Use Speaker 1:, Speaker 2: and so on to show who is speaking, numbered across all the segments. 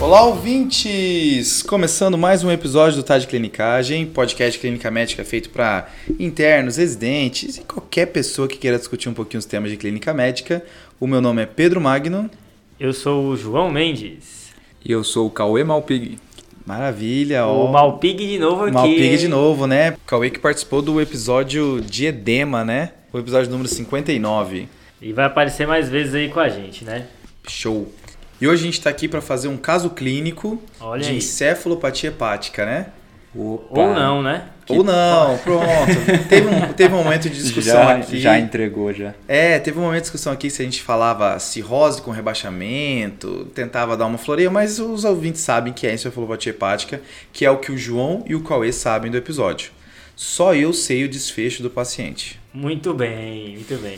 Speaker 1: Olá, ouvintes! Começando mais um episódio do Tá de Clinicagem, podcast clínica médica feito para internos, residentes e qualquer pessoa que queira discutir um pouquinho os temas de clínica médica. O meu nome é Pedro Magno.
Speaker 2: Eu sou o João Mendes.
Speaker 3: E eu sou o Cauê Malpig.
Speaker 1: Maravilha,
Speaker 2: O
Speaker 1: ó.
Speaker 2: Malpig de novo aqui.
Speaker 1: Malpig de novo, né? Cauê que participou do episódio de edema, né? O episódio número 59.
Speaker 2: E vai aparecer mais vezes aí com a gente, né?
Speaker 1: Show. E hoje a gente tá aqui para fazer um caso clínico
Speaker 2: Olha
Speaker 1: de
Speaker 2: aí.
Speaker 1: encefalopatia hepática, né?
Speaker 3: Opa.
Speaker 2: Ou não, né?
Speaker 1: Ou não, pronto. teve, um, teve um momento de discussão
Speaker 3: Já,
Speaker 1: aqui.
Speaker 3: já entregou, já.
Speaker 1: É, teve um momento de discussão aqui se a gente falava cirrose com rebaixamento, tentava dar uma floreia, mas os ouvintes sabem que é encefalopatia hepática, que é o que o João e o Cauê sabem do episódio. Só eu sei o desfecho do paciente.
Speaker 2: Muito bem, muito bem.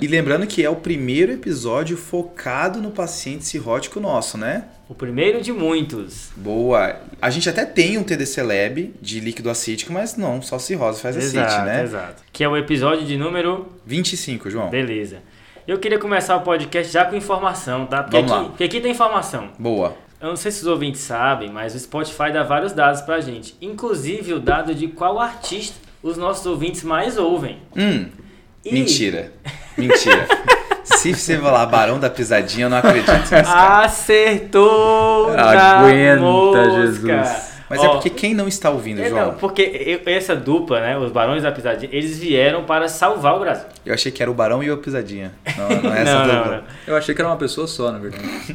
Speaker 1: E lembrando que é o primeiro episódio focado no paciente cirrótico nosso, né?
Speaker 2: O primeiro de muitos.
Speaker 1: Boa. A gente até tem um TDC Lab de líquido acítico, mas não, só cirrose faz acite,
Speaker 2: exato,
Speaker 1: né?
Speaker 2: exato. Que é o episódio de número.
Speaker 1: 25, João.
Speaker 2: Beleza. Eu queria começar o podcast já com informação, tá? Porque,
Speaker 1: Vamos
Speaker 2: aqui,
Speaker 1: lá.
Speaker 2: porque aqui tem informação.
Speaker 1: Boa.
Speaker 2: Eu não sei se os ouvintes sabem, mas o Spotify dá vários dados pra gente. Inclusive o dado de qual artista os nossos ouvintes mais ouvem.
Speaker 1: Hum,
Speaker 2: E-
Speaker 1: mentira. Mentira. Se você falar Barão da Pisadinha, eu não acredito nesse cara.
Speaker 2: Acertou!
Speaker 3: Aguenta,
Speaker 2: mosca.
Speaker 3: Jesus.
Speaker 1: Mas é
Speaker 2: Ó,
Speaker 1: porque quem não está ouvindo,
Speaker 2: É,
Speaker 1: João?
Speaker 2: não, porque eu- essa dupla, né, os Barões da Pisadinha, eles vieram para salvar o Brasil.
Speaker 1: Eu achei que era o Barão e o Pisadinha. Não, não é essa
Speaker 2: não, não,
Speaker 1: dupla.
Speaker 2: não.
Speaker 3: Eu achei que era uma pessoa só, na verdade.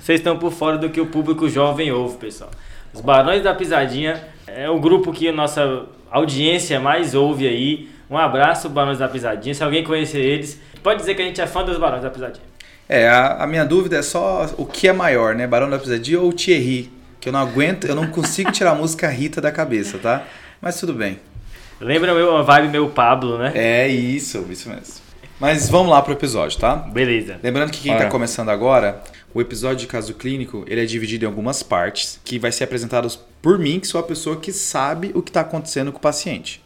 Speaker 2: Vocês estão por fora do que o público jovem ouve, pessoal. Os Barões da Pisadinha é o grupo que a nossa audiência mais ouve aí. Um abraço, Barões da Pisadinha. Se alguém conhecer eles, pode dizer que a gente é fã dos Barões da Pisadinha.
Speaker 1: É, a, a minha dúvida é só o que é maior, né? Barão da Pisadinha ou Thierry? Que eu não aguento, eu não consigo tirar a música Rita da cabeça, tá? Mas tudo bem.
Speaker 2: Lembra meu, uma vibe meu Pablo, né?
Speaker 1: É isso, isso mesmo. Mas vamos lá pro episódio, tá?
Speaker 2: Beleza.
Speaker 1: Lembrando que quem está
Speaker 3: Bora.
Speaker 1: começando agora, o episódio de caso clínico, ele é dividido em algumas partes, que vai ser apresentados por mim, que sou a pessoa que sabe o que está acontecendo com o paciente.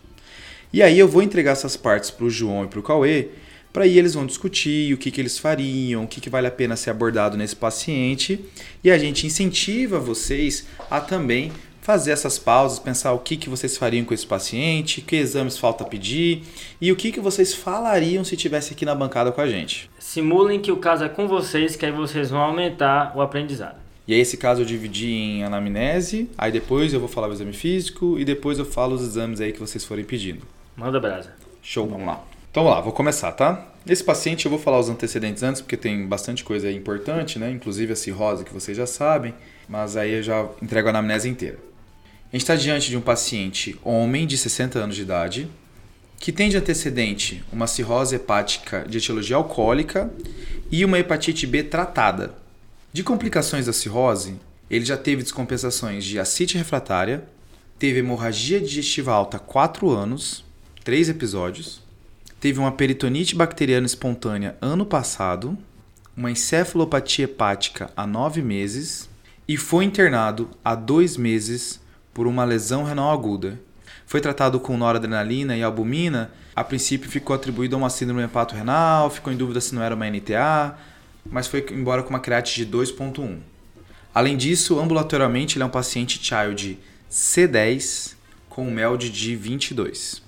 Speaker 1: E aí eu vou entregar essas partes para o João e para o Cauê, para aí eles vão discutir o que, que eles fariam, o que, que vale a pena ser abordado nesse paciente, e a gente incentiva vocês a também fazer essas pausas, pensar o que, que vocês fariam com esse paciente, que exames falta pedir, e o que, que vocês falariam se estivesse aqui na bancada com a gente.
Speaker 2: Simulem que o caso é com vocês, que aí vocês vão aumentar o aprendizado.
Speaker 1: E aí esse caso eu dividi em anamnese, aí depois eu vou falar o exame físico e depois eu falo os exames aí que vocês forem pedindo.
Speaker 2: Manda brasa.
Speaker 1: Show, vamos lá. Então vamos lá, vou começar, tá? Esse paciente eu vou falar os antecedentes antes, porque tem bastante coisa importante, né? Inclusive a cirrose que vocês já sabem, mas aí eu já entrego a anamnese inteira. A gente está diante de um paciente homem de 60 anos de idade, que tem de antecedente uma cirrose hepática de etiologia alcoólica e uma hepatite B tratada. De complicações da cirrose, ele já teve descompensações de ascite refratária, teve hemorragia digestiva alta há 4 anos, 3 episódios, teve uma peritonite bacteriana espontânea ano passado, uma encefalopatia hepática há 9 meses e foi internado há 2 meses por uma lesão renal aguda. Foi tratado com noradrenalina e albumina, a princípio ficou atribuído a uma síndrome hepato-renal, ficou em dúvida se não era uma NTA, mas foi embora com uma creatinine de 2.1. Além disso, ambulatorialmente ele é um paciente child C10 com MELD de 22.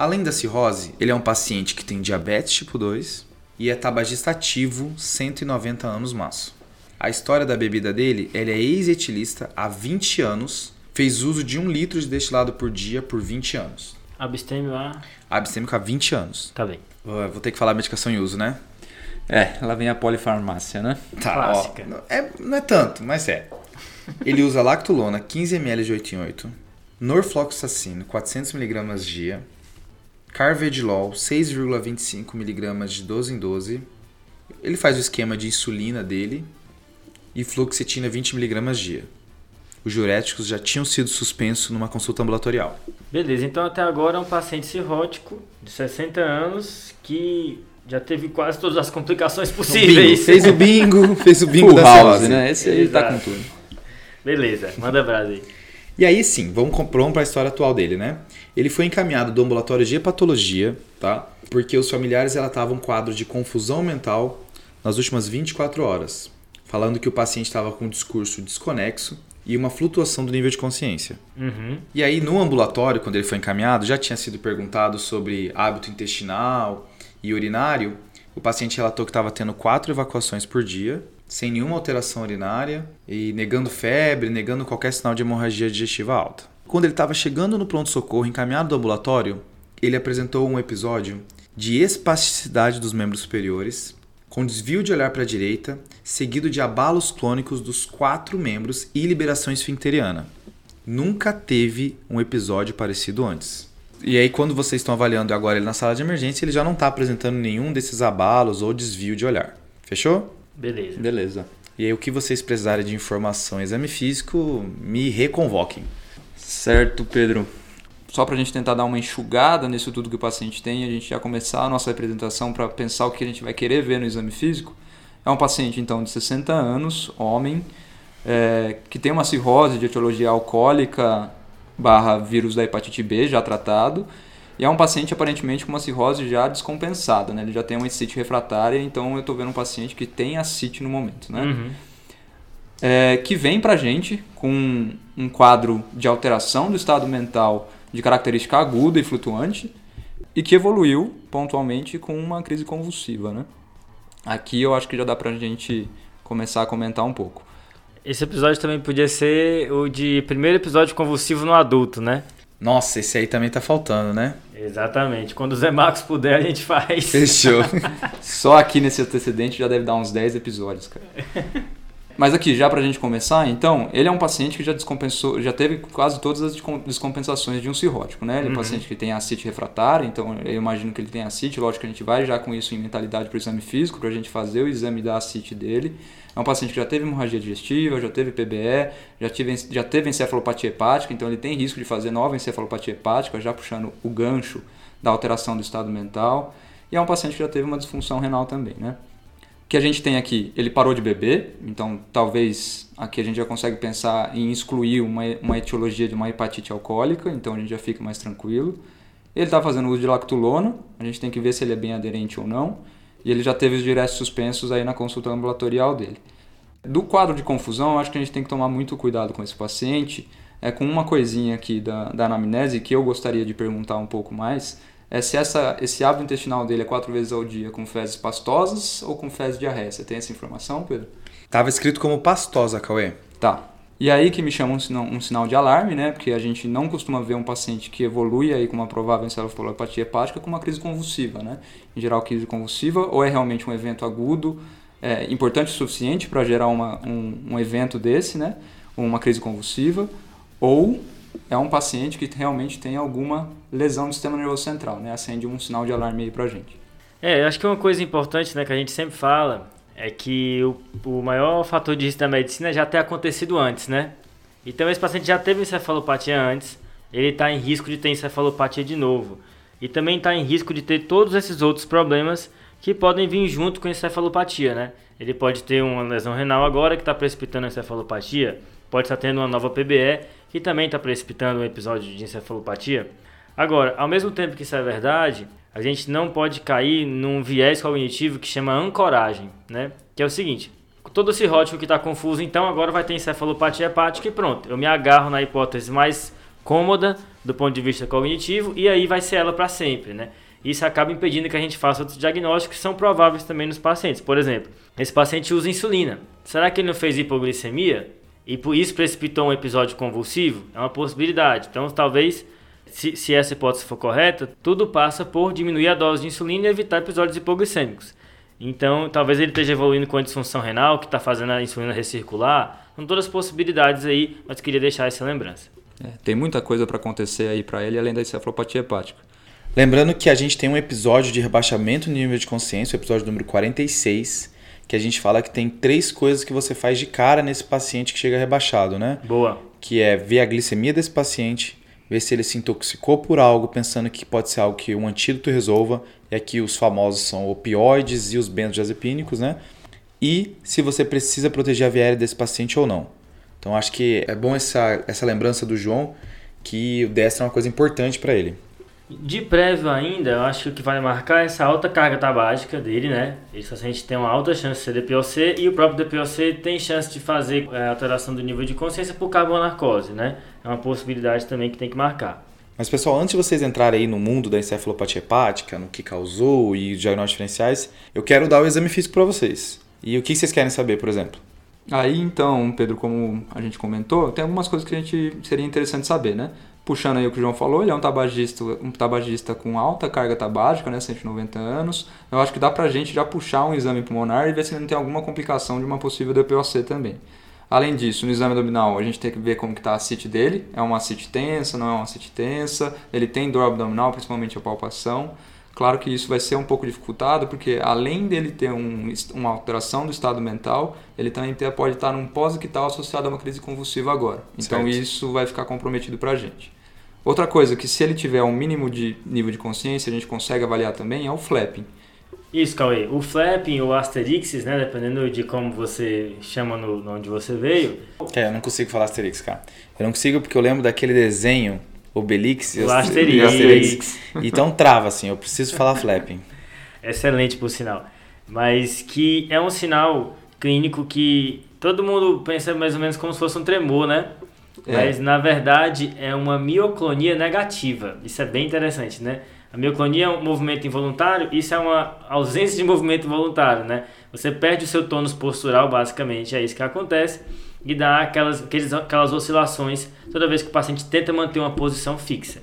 Speaker 1: Além da cirrose, ele é um paciente que tem diabetes tipo 2 e é tabagista ativo 190 anos maço. A história da bebida dele, ele é ex-etilista há 20 anos, fez uso de um litro de destilado por dia por 20 anos.
Speaker 2: Abstêmio a.
Speaker 1: Abstêmico há 20 anos.
Speaker 2: Tá bem.
Speaker 1: Vou vou ter que falar medicação em uso, né?
Speaker 3: É, lá vem a polifarmácia, né?
Speaker 1: Tá,
Speaker 2: Clássica.
Speaker 1: ó, não é, não é tanto, mas é. Ele usa lactulona 15ml de 8 em 8, norfloxacino 400mg dia, carvedilol 6,25mg de 12 em 12. Ele faz o esquema de insulina dele e fluoxetina 20mg dia. Os diuréticos já tinham sido suspensos numa consulta ambulatorial.
Speaker 2: Beleza, então até agora é um paciente cirrótico de 60 anos que já teve quase todas as complicações possíveis.
Speaker 1: Fez o bingo, fez o bingo da
Speaker 3: house, né? Esse aí tá
Speaker 2: Exato.
Speaker 3: com tudo.
Speaker 2: Beleza, manda brasa aí.
Speaker 1: E aí sim, vamos para a história atual dele, né? Ele foi encaminhado do ambulatório de hepatologia, tá? Porque os familiares relatavam um quadro de confusão mental nas últimas 24 horas. falando que o paciente estava com um discurso desconexo e uma flutuação do nível de consciência.
Speaker 2: Uhum.
Speaker 1: E aí, no ambulatório, quando ele foi encaminhado, já tinha sido perguntado sobre hábito intestinal e urinário. O paciente relatou que estava tendo quatro evacuações por dia, sem nenhuma alteração urinária e negando febre, negando qualquer sinal de hemorragia digestiva alta. Quando ele estava chegando no pronto-socorro, encaminhado do ambulatório, ele apresentou um episódio de espasticidade dos membros superiores, com desvio de olhar para a direita, seguido de abalos clônicos dos quatro membros e liberação esfincteriana. Nunca teve um episódio parecido antes. E aí, quando vocês estão avaliando agora ele na sala de emergência, ele já não está apresentando nenhum desses abalos ou desvio de olhar. Fechou?
Speaker 2: Beleza.
Speaker 3: Beleza.
Speaker 1: E aí, o que vocês precisarem de informação, exame físico, me reconvoquem.
Speaker 3: Certo, Pedro. Só para a gente tentar dar uma enxugada nisso tudo que o paciente tem, a gente já começar a nossa apresentação para pensar o que a gente vai querer ver no exame físico. É um paciente, então, de 60 anos, homem, é, que tem uma cirrose de etiologia alcoólica barra vírus da hepatite B já tratado. E é um paciente aparentemente com uma cirrose já descompensada, né? Ele já tem uma ascite refratária, então eu estou vendo um paciente que tem ascite no momento, né?
Speaker 2: Uhum.
Speaker 3: É, que vem para a gente com um quadro de alteração do estado mental de característica aguda e flutuante e que evoluiu pontualmente com uma crise convulsiva. Né? Aqui eu acho que já dá para a gente começar a comentar um pouco.
Speaker 2: Esse episódio também podia ser o de primeiro episódio convulsivo no adulto, né?
Speaker 1: Nossa, esse aí também tá faltando, né?
Speaker 2: Exatamente. Quando o Zé Marcos puder, a gente faz.
Speaker 1: Fechou.
Speaker 3: Só aqui nesse antecedente já deve dar uns 10 episódios, cara. Mas aqui, já pra gente começar, então, ele é um paciente que já descompensou, já teve quase todas as descom- descompensações de um cirrótico, né? Ele é um
Speaker 2: Uhum.
Speaker 3: paciente que tem ascite refratária, então eu imagino que ele tem ascite, lógico que a gente vai já com isso em mentalidade pro exame físico, pra gente fazer o exame da ascite dele. É um paciente que já teve hemorragia digestiva, já teve PBE, já, tive, já teve encefalopatia hepática, então ele tem risco de fazer nova encefalopatia hepática, já puxando o gancho da alteração do estado mental. E é um paciente que já teve uma disfunção renal também, né? Que a gente tem aqui, ele parou de beber, então talvez aqui a gente já consegue pensar em excluir uma, uma etiologia de uma hepatite alcoólica, então a gente já fica mais tranquilo. Ele está fazendo uso de lactulona, a gente tem que ver se ele é bem aderente ou não, e ele já teve os diretos suspensos aí na consulta ambulatorial dele. Do quadro de confusão, acho que a gente tem que tomar muito cuidado com esse paciente, é com uma coisinha aqui da, da anamnese que eu gostaria de perguntar um pouco mais, é se essa, esse hábito intestinal dele é quatro vezes ao dia com fezes pastosas ou com fezes diarreia. Você tem essa informação, Pedro?
Speaker 1: Tava escrito como pastosa, Cauê.
Speaker 3: Tá. E aí que me chama um sinal, um sinal de alarme, né? Porque a gente não costuma ver um paciente que evolui aí com uma provável encefalopatia hepática com uma crise convulsiva, né? Em geral, crise convulsiva ou é realmente um evento agudo, é, importante o suficiente para gerar uma, um, um evento desse, né? Uma crise convulsiva, ou é um paciente que realmente tem alguma lesão do sistema nervoso central, né? Acende um sinal de alarme aí pra gente.
Speaker 2: É, eu acho que uma coisa importante, né, que a gente sempre fala, é que o, o maior fator de risco da medicina é já ter acontecido antes, né? Então esse paciente já teve encefalopatia antes, ele está em risco de ter encefalopatia de novo. E também está em risco de ter todos esses outros problemas que podem vir junto com a encefalopatia, né? Ele pode ter uma lesão renal agora que está precipitando a encefalopatia, pode estar tendo uma nova PBE que também está precipitando um episódio de encefalopatia. Agora, ao mesmo tempo que isso é verdade, a gente não pode cair num viés cognitivo que chama ancoragem, né? Que é o seguinte: todo cirrótico que está confuso, então agora vai ter encefalopatia hepática e pronto. Eu me agarro na hipótese mais cômoda do ponto de vista cognitivo e aí vai ser ela para sempre, né? Isso acaba impedindo que a gente faça outros diagnósticos que são prováveis também nos pacientes. Por exemplo, esse paciente usa insulina. Será que ele não fez hipoglicemia? E por isso precipitou um episódio convulsivo? É uma possibilidade. Então, talvez, se, se essa hipótese for correta, tudo passa por diminuir a dose de insulina e evitar episódios hipoglicêmicos. Então, talvez ele esteja evoluindo com a disfunção renal, que está fazendo a insulina recircular. São todas possibilidades aí, mas queria deixar essa lembrança.
Speaker 3: É, tem muita coisa para acontecer aí para ele, além da encefalopatia hepática.
Speaker 1: Lembrando que a gente tem um episódio de rebaixamento no nível de consciência, o episódio número 46, que a gente fala que tem três coisas que você faz de cara nesse paciente que chega rebaixado, né?
Speaker 2: Boa.
Speaker 1: Que é ver a glicemia desse paciente, ver se ele se intoxicou por algo, pensando que pode ser algo que um antídoto resolva, e aqui os famosos são opioides e os benzodiazepínicos, né? E se você precisa proteger a via aérea desse paciente ou não. Então acho que é bom essa, essa lembrança do João que o destro é uma coisa importante para ele.
Speaker 2: De prévio ainda, eu acho que o que vai marcar é essa alta carga tabágica dele, né? Esse paciente tem uma alta chance de ser DPOC e o próprio DPOC tem chance de fazer é, alteração do nível de consciência por carbonarcose, né? É uma possibilidade também que tem que marcar.
Speaker 1: Mas pessoal, antes de vocês entrarem aí no mundo da encefalopatia hepática, no que causou e diagnósticos diferenciais, eu quero dar o exame físico para vocês. E o que vocês querem saber, por exemplo?
Speaker 3: Aí então, Pedro, como a gente comentou, tem algumas coisas que a gente seria interessante saber, né? Puxando aí o que o João falou, ele é um tabagista, um tabagista com alta carga tabágica, né, 190 anos. Eu acho que dá pra gente já puxar um exame pulmonar e ver se ele não tem alguma complicação de uma possível DPOC também. Além disso, no exame abdominal, a gente tem que ver como está a CIT dele. É uma CIT tensa, não é uma CIT tensa. Ele tem dor abdominal, principalmente a palpação. Claro que isso vai ser um pouco dificultado, porque além dele ter um, uma alteração do estado mental, ele também pode estar num pós-ictal associado a uma crise convulsiva agora. Então certo. isso vai ficar comprometido para a gente. Outra coisa que se ele tiver um mínimo de nível de consciência, a gente consegue avaliar também, é o flapping.
Speaker 2: Isso, Cauê. O flapping ou asterixes, né? Dependendo de como você chama no, onde você veio.
Speaker 1: É, eu não consigo falar asterix, cara. Eu não consigo porque eu lembro daquele desenho Obelix
Speaker 2: e Asterix. Asterix.
Speaker 1: Então trava, assim, eu preciso falar flapping.
Speaker 2: Excelente, por sinal. Mas que é um sinal clínico que todo mundo pensa mais ou menos como se fosse um tremor, né? É. Mas na verdade é uma mioclonia negativa. Isso é bem interessante, né? A mioclonia é um movimento involuntário, isso é uma ausência de movimento voluntário, né? Você perde o seu tônus postural, basicamente, é isso que acontece, e dá aquelas, aquelas oscilações toda vez que o paciente tenta manter uma posição fixa.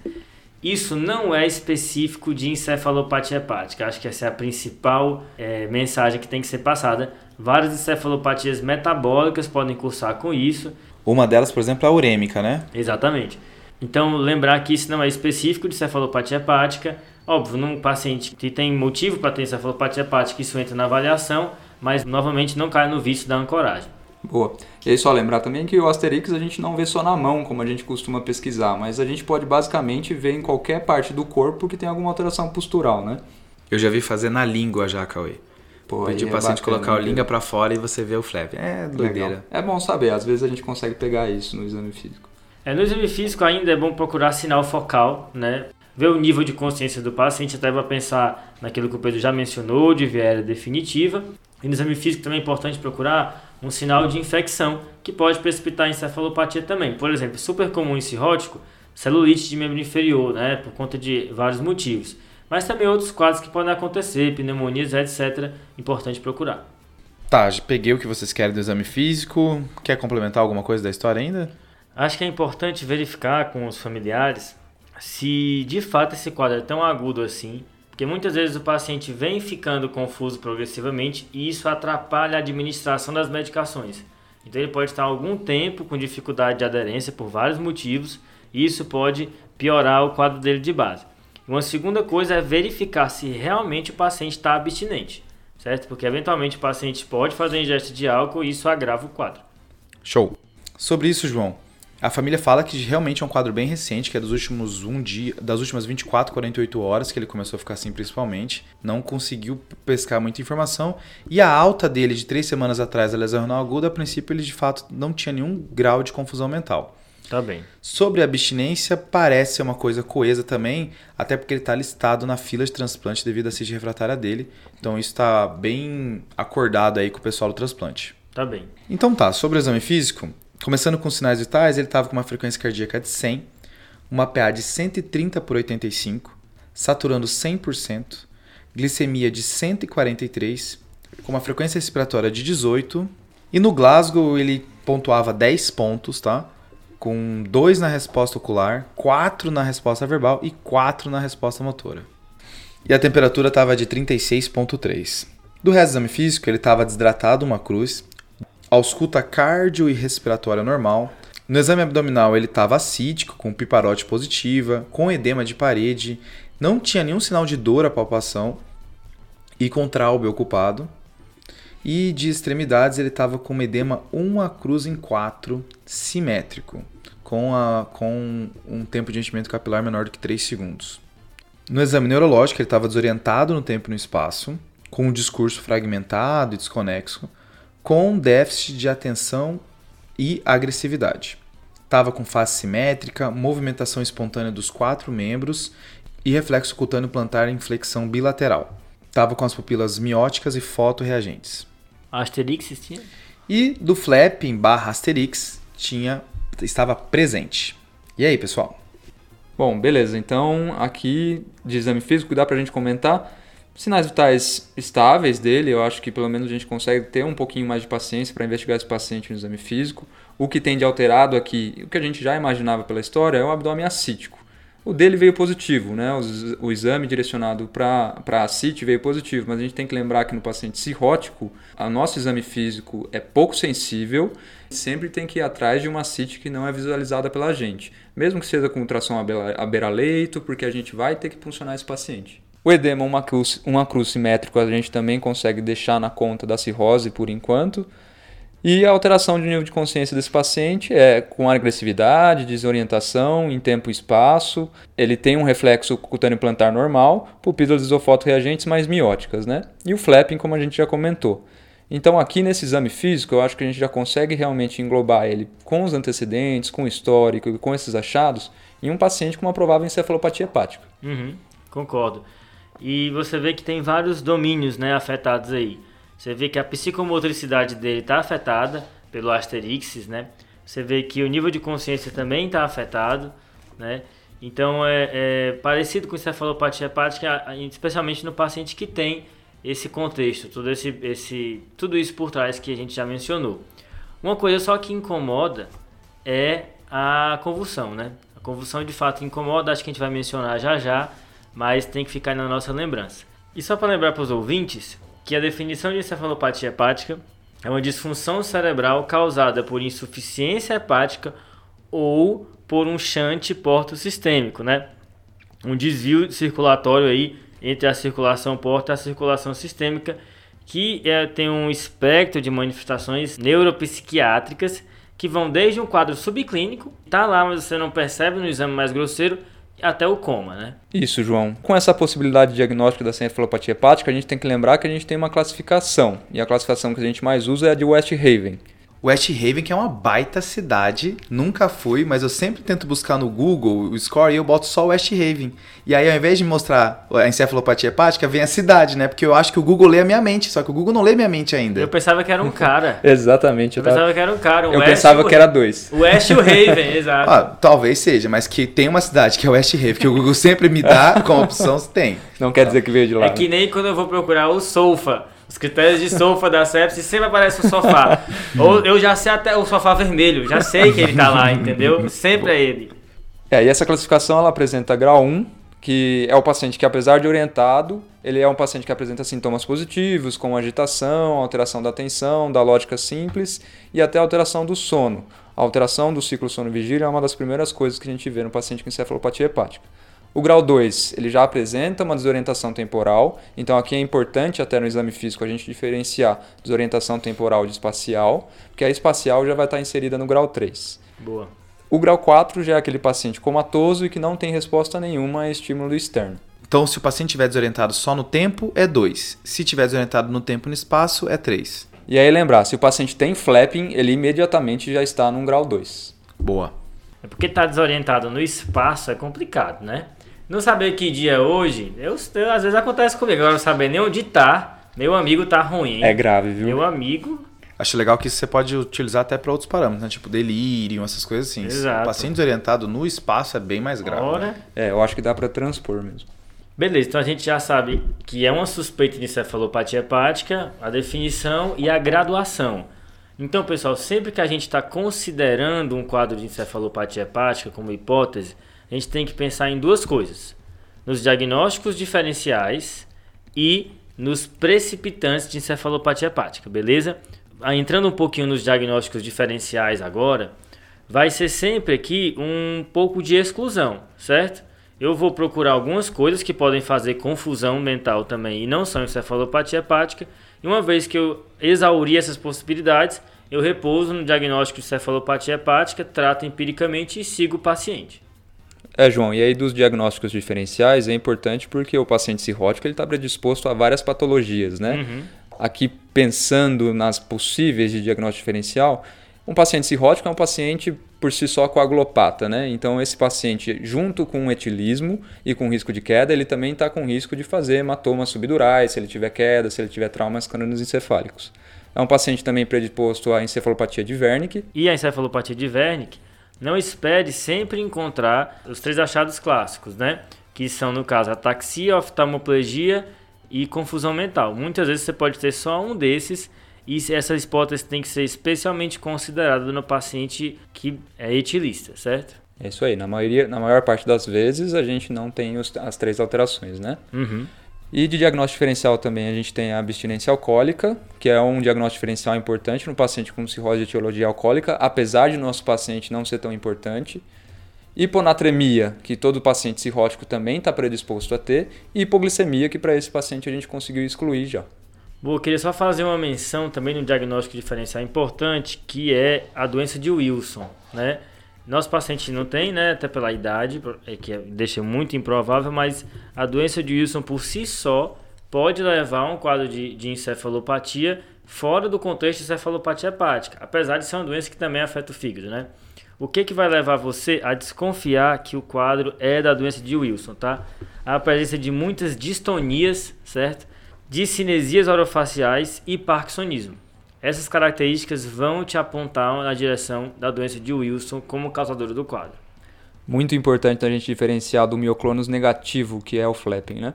Speaker 2: Isso não é específico de encefalopatia hepática, acho que essa é a principal é, mensagem que tem que ser passada. Várias encefalopatias metabólicas podem cursar com isso.
Speaker 1: Uma delas, por exemplo, é a urêmica, né?
Speaker 2: Exatamente. Então, lembrar que isso não é específico de cefalopatia hepática. Óbvio, num paciente que tem motivo para ter cefalopatia hepática, isso entra na avaliação, mas novamente não cai no vício da ancoragem.
Speaker 3: Boa. E aí só lembrar também que o Asterix a gente não vê só na mão, como a gente costuma pesquisar, mas a gente pode basicamente ver em qualquer parte do corpo que tem alguma alteração postural, né?
Speaker 1: Eu já vi fazer na língua já, Cauê. Pô, Pedir o é paciente bacana, colocar a língua para fora e você vê o flap. É doideira. Legal.
Speaker 3: É bom saber, às vezes a gente consegue pegar isso no exame físico.
Speaker 2: É, no exame físico ainda é bom procurar sinal focal, né? Ver o nível de consciência do paciente, até vai pensar naquilo que o Pedro já mencionou, de viéria definitiva. E no exame físico também é importante procurar um sinal de infecção, que pode precipitar encefalopatia também. Por exemplo, super comum em cirrótico, celulite de membro inferior, né? Por conta de vários motivos. Mas também outros quadros que podem acontecer, pneumonias, etc. Importante procurar.
Speaker 1: Tá, já peguei o que vocês querem do exame físico. Quer complementar alguma coisa da história ainda?
Speaker 2: Acho que é importante verificar com os familiares se de fato esse quadro é tão agudo assim, porque muitas vezes o paciente vem ficando confuso progressivamente e isso atrapalha a administração das medicações. Então ele pode estar algum tempo com dificuldade de aderência por vários motivos e isso pode piorar o quadro dele de base. Uma segunda coisa é verificar se realmente o paciente está abstinente, certo? Porque eventualmente o paciente pode fazer ingesta de álcool e isso agrava o quadro.
Speaker 1: Show. Sobre isso, João, a família fala que realmente é um quadro bem recente, que é dos últimos um dia, das últimas 24, 48 horas que ele começou a ficar assim principalmente. Não conseguiu pescar muita informação. E a alta dele de três semanas atrás, a lesão renal aguda, a princípio ele de fato não tinha nenhum grau de confusão mental.
Speaker 2: Tá bem.
Speaker 1: Sobre a abstinência, parece ser uma coisa coesa também, até porque ele está listado na fila de transplante devido à ciste refratária dele. Então isso está bem acordado aí com o pessoal do transplante.
Speaker 2: Tá bem.
Speaker 1: Então tá, sobre o exame físico, Começando com sinais vitais, ele estava com uma frequência cardíaca de 100, uma PA de 130 por 85, saturando 100%, glicemia de 143, com uma frequência respiratória de 18, e no Glasgow ele pontuava 10 pontos, tá? Com 2 na resposta ocular, 4 na resposta verbal e 4 na resposta motora. E a temperatura estava de 36,3. Do resto do exame físico, ele estava desidratado, uma cruz, ausculta cardio e respiratória normal. No exame abdominal ele estava acítico, com piparote positiva, com edema de parede, não tinha nenhum sinal de dor à palpação e com traube ocupado. E de extremidades ele estava com edema 1 a cruz em 4, simétrico, com, a, com um tempo de enchimento capilar menor do que 3 segundos. No exame neurológico ele estava desorientado no tempo e no espaço, com um discurso fragmentado e desconexo, com déficit de atenção e agressividade. Estava com face simétrica, movimentação espontânea dos quatro membros e reflexo cutâneo plantar em flexão bilateral. Estava com as pupilas mióticas e fotorreagentes.
Speaker 2: Asterix tinha?
Speaker 1: E do flap em barra Asterix tinha, estava presente. E aí, pessoal?
Speaker 3: Bom, beleza. Então, aqui de exame físico, dá pra gente comentar sinais vitais estáveis dele. Eu acho que pelo menos a gente consegue ter um pouquinho mais de paciência para investigar esse paciente no exame físico. O que tem de alterado aqui, o que a gente já imaginava pela história, é o abdômen acítico. O dele veio positivo, né? O, exame direcionado para a CIT veio positivo, mas a gente tem que lembrar que no paciente cirrótico, o nosso exame físico é pouco sensível, sempre tem que ir atrás de uma CIT que não é visualizada pela gente, mesmo que seja com ultrassom à beira-leito, porque a gente vai ter que funcionar esse paciente. O edema, uma cruz, uma cruz simétrico, a gente também consegue deixar na conta da cirrose por enquanto, e a alteração de nível de consciência desse paciente é com agressividade, desorientação em tempo e espaço. Ele tem um reflexo cutâneo plantar normal, pupilas isofoto-reagentes mais mióticas, né? E o flapping, como a gente já comentou. Então, aqui nesse exame físico, eu acho que a gente já consegue realmente englobar ele com os antecedentes, com o histórico e com esses achados em um paciente com uma provável encefalopatia hepática.
Speaker 2: Uhum, concordo. E você vê que tem vários domínios né, afetados aí. Você vê que a psicomotricidade dele está afetada pelo Asterix, né? Você vê que o nível de consciência também está afetado, né? Então é, é, parecido com encefalopatia hepática, especialmente no paciente que tem esse contexto, todo esse, esse, tudo isso por trás que a gente já mencionou. Uma coisa só que incomoda é a convulsão, né? A convulsão de fato incomoda, acho que a gente vai mencionar já já, mas tem que ficar na nossa lembrança. E só para lembrar para os ouvintes, que a definição de encefalopatia hepática é uma disfunção cerebral causada por insuficiência hepática ou por um shunt porto-sistêmico, né? Um desvio circulatório aí entre a circulação porta e a circulação sistêmica, que é, tem um espectro de manifestações neuropsiquiátricas que vão desde um quadro subclínico, tá lá, mas você não percebe no exame mais grosseiro, até o coma, né?
Speaker 3: Isso, João. Com essa possibilidade de diagnóstico da encefalopatia hepática, a gente tem que lembrar que a gente tem uma classificação, e a classificação que a gente mais usa é a de West Haven.
Speaker 1: West Haven, que é uma baita cidade, nunca fui, mas eu sempre tento buscar no Google o score e eu boto só West Haven. E aí, ao invés de mostrar a encefalopatia hepática, vem a cidade, né? Porque eu acho que o Google lê a minha mente, só que o Google não lê minha mente ainda.
Speaker 2: Eu pensava que era um cara.
Speaker 3: Exatamente.
Speaker 2: Eu, eu pensava que era um cara.
Speaker 3: O eu West pensava que era dois.
Speaker 2: O West e o Haven, exato.
Speaker 1: Ah, talvez seja, mas que tem uma cidade que é West Haven, que o Google sempre me dá como opção, tem.
Speaker 3: Não quer dizer que veio de lá.
Speaker 2: É que nem quando eu vou procurar o Sofa. Os critérios de sofá da sepsis sempre aparece o sofá. Ou eu já sei até o sofá vermelho, já sei que ele tá lá, entendeu? Sempre é ele.
Speaker 3: É, e essa classificação ela apresenta grau 1, que é o paciente que, apesar de orientado, ele é um paciente que apresenta sintomas positivos, como agitação, alteração da atenção, da lógica simples e até alteração do sono. A alteração do ciclo sono-vigília é uma das primeiras coisas que a gente vê no paciente com encefalopatia hepática. O grau 2, ele já apresenta uma desorientação temporal, então aqui é importante até no exame físico a gente diferenciar desorientação temporal de espacial, porque a espacial já vai estar inserida no grau 3.
Speaker 2: Boa.
Speaker 3: O grau 4 já é aquele paciente comatoso e que não tem resposta nenhuma a estímulo externo.
Speaker 1: Então, se o paciente estiver desorientado só no tempo, é 2. Se estiver desorientado no tempo e no espaço, é 3.
Speaker 3: E aí lembrar, se o paciente tem flapping, ele imediatamente já está num grau 2.
Speaker 1: Boa.
Speaker 2: É porque está desorientado no espaço é complicado, né? Não saber que dia é hoje, eu, eu, às vezes acontece comigo. Agora não saber nem onde tá, meu amigo tá ruim.
Speaker 3: É grave, viu?
Speaker 2: Meu amigo.
Speaker 1: Acho legal que isso você pode utilizar até para outros parâmetros, né? Tipo delírio, essas coisas assim.
Speaker 2: Exato.
Speaker 1: O paciente desorientado no espaço é bem mais grave.
Speaker 2: Ora.
Speaker 1: Né?
Speaker 3: É, eu acho que dá para transpor mesmo.
Speaker 2: Beleza, então a gente já sabe que é uma suspeita de encefalopatia hepática, a definição e a graduação. Então, pessoal, sempre que a gente está considerando um quadro de encefalopatia hepática como hipótese, a gente tem que pensar em duas coisas: nos diagnósticos diferenciais e nos precipitantes de encefalopatia hepática, beleza? Ah, entrando um pouquinho nos diagnósticos diferenciais agora, vai ser sempre aqui um pouco de exclusão, certo? Eu vou procurar algumas coisas que podem fazer confusão mental também e não são encefalopatia hepática. E uma vez que eu exauri essas possibilidades, eu repouso no diagnóstico de encefalopatia hepática, trato empiricamente e sigo o paciente.
Speaker 3: É, João, e aí dos diagnósticos diferenciais é importante porque o paciente cirrótico está predisposto a várias patologias, né?
Speaker 2: Uhum.
Speaker 3: Aqui pensando nas possíveis de diagnóstico diferencial, um paciente cirrótico é um paciente por si só coagulopata, né? Então esse paciente, junto com um etilismo e com risco de queda, ele também está com risco de fazer hematomas subdurais, se ele tiver queda, se ele tiver traumas crânioencefálicos. É um paciente também predisposto à encefalopatia de Wernicke.
Speaker 2: E a encefalopatia de Wernicke, não espere sempre encontrar os três achados clássicos, né? Que são, no caso, ataxia, oftalmoplegia e confusão mental. Muitas vezes você pode ter só um desses e essa hipótese tem que ser especialmente considerada no paciente que é etilista, certo?
Speaker 3: É isso aí. Na, maioria, na maior parte das vezes a gente não tem os, as três alterações, né?
Speaker 2: Uhum.
Speaker 3: E de diagnóstico diferencial também a gente tem a abstinência alcoólica, que é um diagnóstico diferencial importante no paciente com cirrose de etiologia alcoólica, apesar de nosso paciente não ser tão importante. Hiponatremia, que todo paciente cirrótico também está predisposto a ter, e hipoglicemia, que para esse paciente a gente conseguiu excluir já.
Speaker 2: Bom, queria só fazer uma menção também no diagnóstico diferencial importante, que é a doença de Wilson, né? Nosso paciente não tem, né, até pela idade, é que deixa muito improvável, mas a doença de Wilson por si só pode levar a um quadro de, de encefalopatia fora do contexto de encefalopatia hepática, apesar de ser uma doença que também afeta o fígado, né? O que, que vai levar você a desconfiar que o quadro é da doença de Wilson, tá? A presença de muitas distonias, certo? Discinesias orofaciais e parkinsonismo. Essas características vão te apontar na direção da doença de Wilson como causadora do quadro.
Speaker 3: Muito importante a gente diferenciar do mioclonus negativo, que é o flapping, né?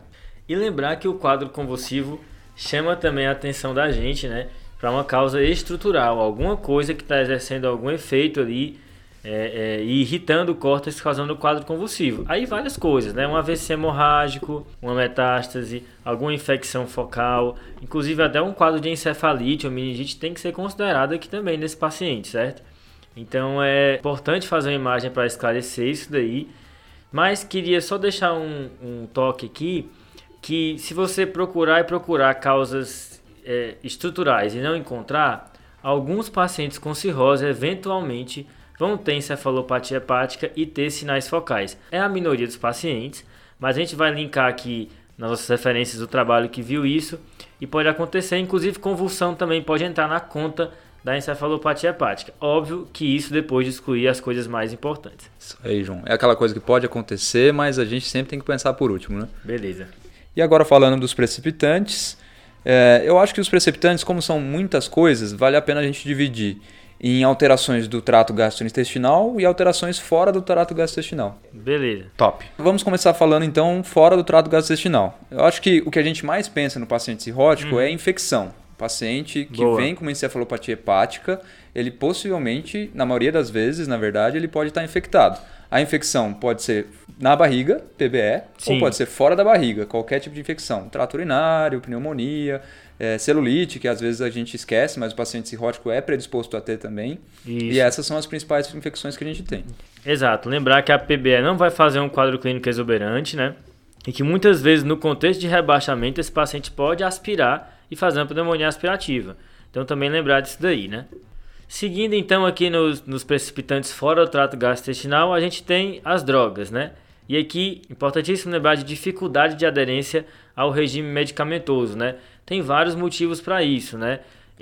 Speaker 2: E lembrar que o quadro convulsivo chama também a atenção da gente, né? Para uma causa estrutural, alguma coisa que está exercendo algum efeito ali é, é, e irritando o córtex, causando o quadro convulsivo. Aí várias coisas, né? Um AVC hemorrágico, uma metástase, alguma infecção focal, inclusive até um quadro de encefalite ou meningite tem que ser considerado aqui também nesse paciente, certo? Então é importante fazer uma imagem para esclarecer isso daí. Mas queria só deixar um, um toque aqui que se você procurar e procurar causas é, estruturais e não encontrar, alguns pacientes com cirrose eventualmente vão ter encefalopatia hepática e ter sinais focais. É a minoria dos pacientes, mas a gente vai linkar aqui nas nossas referências do trabalho que viu isso e pode acontecer, inclusive convulsão também pode entrar na conta da encefalopatia hepática. Óbvio que isso depois de excluir as coisas mais importantes.
Speaker 3: Isso aí, João. É aquela coisa que pode acontecer, mas a gente sempre tem que pensar por último, né?
Speaker 2: Beleza.
Speaker 3: E agora falando dos precipitantes, é, eu acho que os precipitantes, como são muitas coisas, vale a pena a gente dividir em alterações do trato gastrointestinal e alterações fora do trato gastrointestinal.
Speaker 2: Beleza.
Speaker 1: Top.
Speaker 3: Vamos começar falando então fora do trato gastrointestinal. Eu acho que o que a gente mais pensa no paciente cirrótico
Speaker 2: Uhum.
Speaker 3: é infecção. Paciente que
Speaker 2: Boa.
Speaker 3: vem com uma encefalopatia hepática, ele possivelmente, na maioria das vezes, na verdade, ele pode estar infectado. A infecção pode ser na barriga, PBE,
Speaker 2: Sim.
Speaker 3: ou pode ser fora da barriga, qualquer tipo de infecção. Trato urinário, pneumonia, é, celulite, que às vezes a gente esquece, mas o paciente cirrótico é predisposto a ter também.
Speaker 2: Isso.
Speaker 3: E essas são as principais infecções que a gente tem.
Speaker 2: Exato. Lembrar que a PBE não vai fazer um quadro clínico exuberante, né? E que muitas vezes no contexto de rebaixamento esse paciente pode aspirar e fazer uma pneumonia aspirativa. Então também lembrar disso daí, né? Seguindo então aqui nos, nos precipitantes fora do trato gastrointestinal, a gente tem as drogas, né? E aqui, importantíssimo lembrar de dificuldade de aderência ao regime medicamentoso, né? Tem vários motivos para isso, né?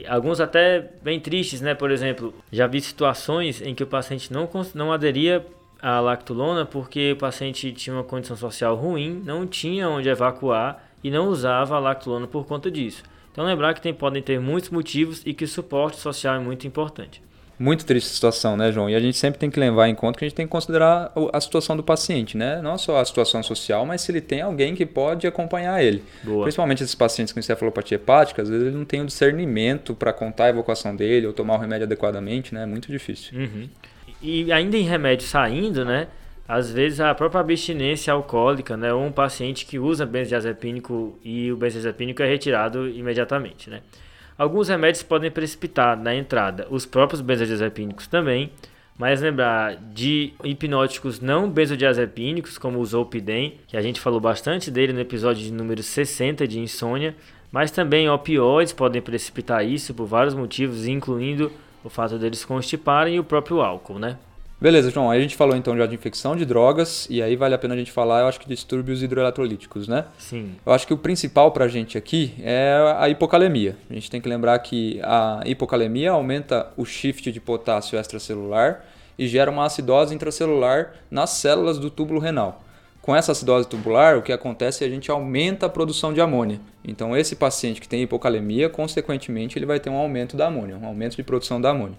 Speaker 2: Alguns até bem tristes, né? Por exemplo, já vi situações em que o paciente não, não aderia à lactulona porque o paciente tinha uma condição social ruim, não tinha onde evacuar e não usava a lactulona por conta disso. Então lembrar que tem, podem ter muitos motivos e que o suporte social é muito importante.
Speaker 3: Muito triste a situação, né, João? E a gente sempre tem que levar em conta que a gente tem que considerar a situação do paciente, né? Não só a situação social, mas se ele tem alguém que pode acompanhar ele.
Speaker 2: Boa.
Speaker 3: Principalmente esses pacientes com encefalopatia hepática, às vezes ele não tem o discernimento para contar a evocação dele ou tomar o remédio adequadamente, né? É muito difícil.
Speaker 2: Uhum. E ainda em remédio saindo, né? Às vezes a própria abstinência alcoólica, né? Ou um paciente que usa benzodiazepínico e o benzodiazepínico é retirado imediatamente, né? Alguns remédios podem precipitar na entrada os próprios benzodiazepínicos também, mas lembrar de hipnóticos não benzodiazepínicos, como o Zolpidem, que a gente falou bastante dele no episódio de número 60 de insônia, mas também opioides podem precipitar isso por vários motivos, incluindo o fato deles constiparem e o próprio álcool, né?
Speaker 3: Beleza, João. Aí a gente falou então já de infecção de drogas, e aí vale a pena a gente falar, eu acho que distúrbios hidroeletrolíticos, né?
Speaker 2: Sim.
Speaker 3: Eu acho que o principal para a gente aqui é a hipocalemia. A gente tem que lembrar que a hipocalemia aumenta o shift de potássio extracelular e gera uma acidose intracelular nas células do túbulo renal. Com essa acidose tubular, o que acontece é que a gente aumenta a produção de amônia. Então, esse paciente que tem hipocalemia, consequentemente, ele vai ter um aumento da amônia, um aumento de produção da amônia.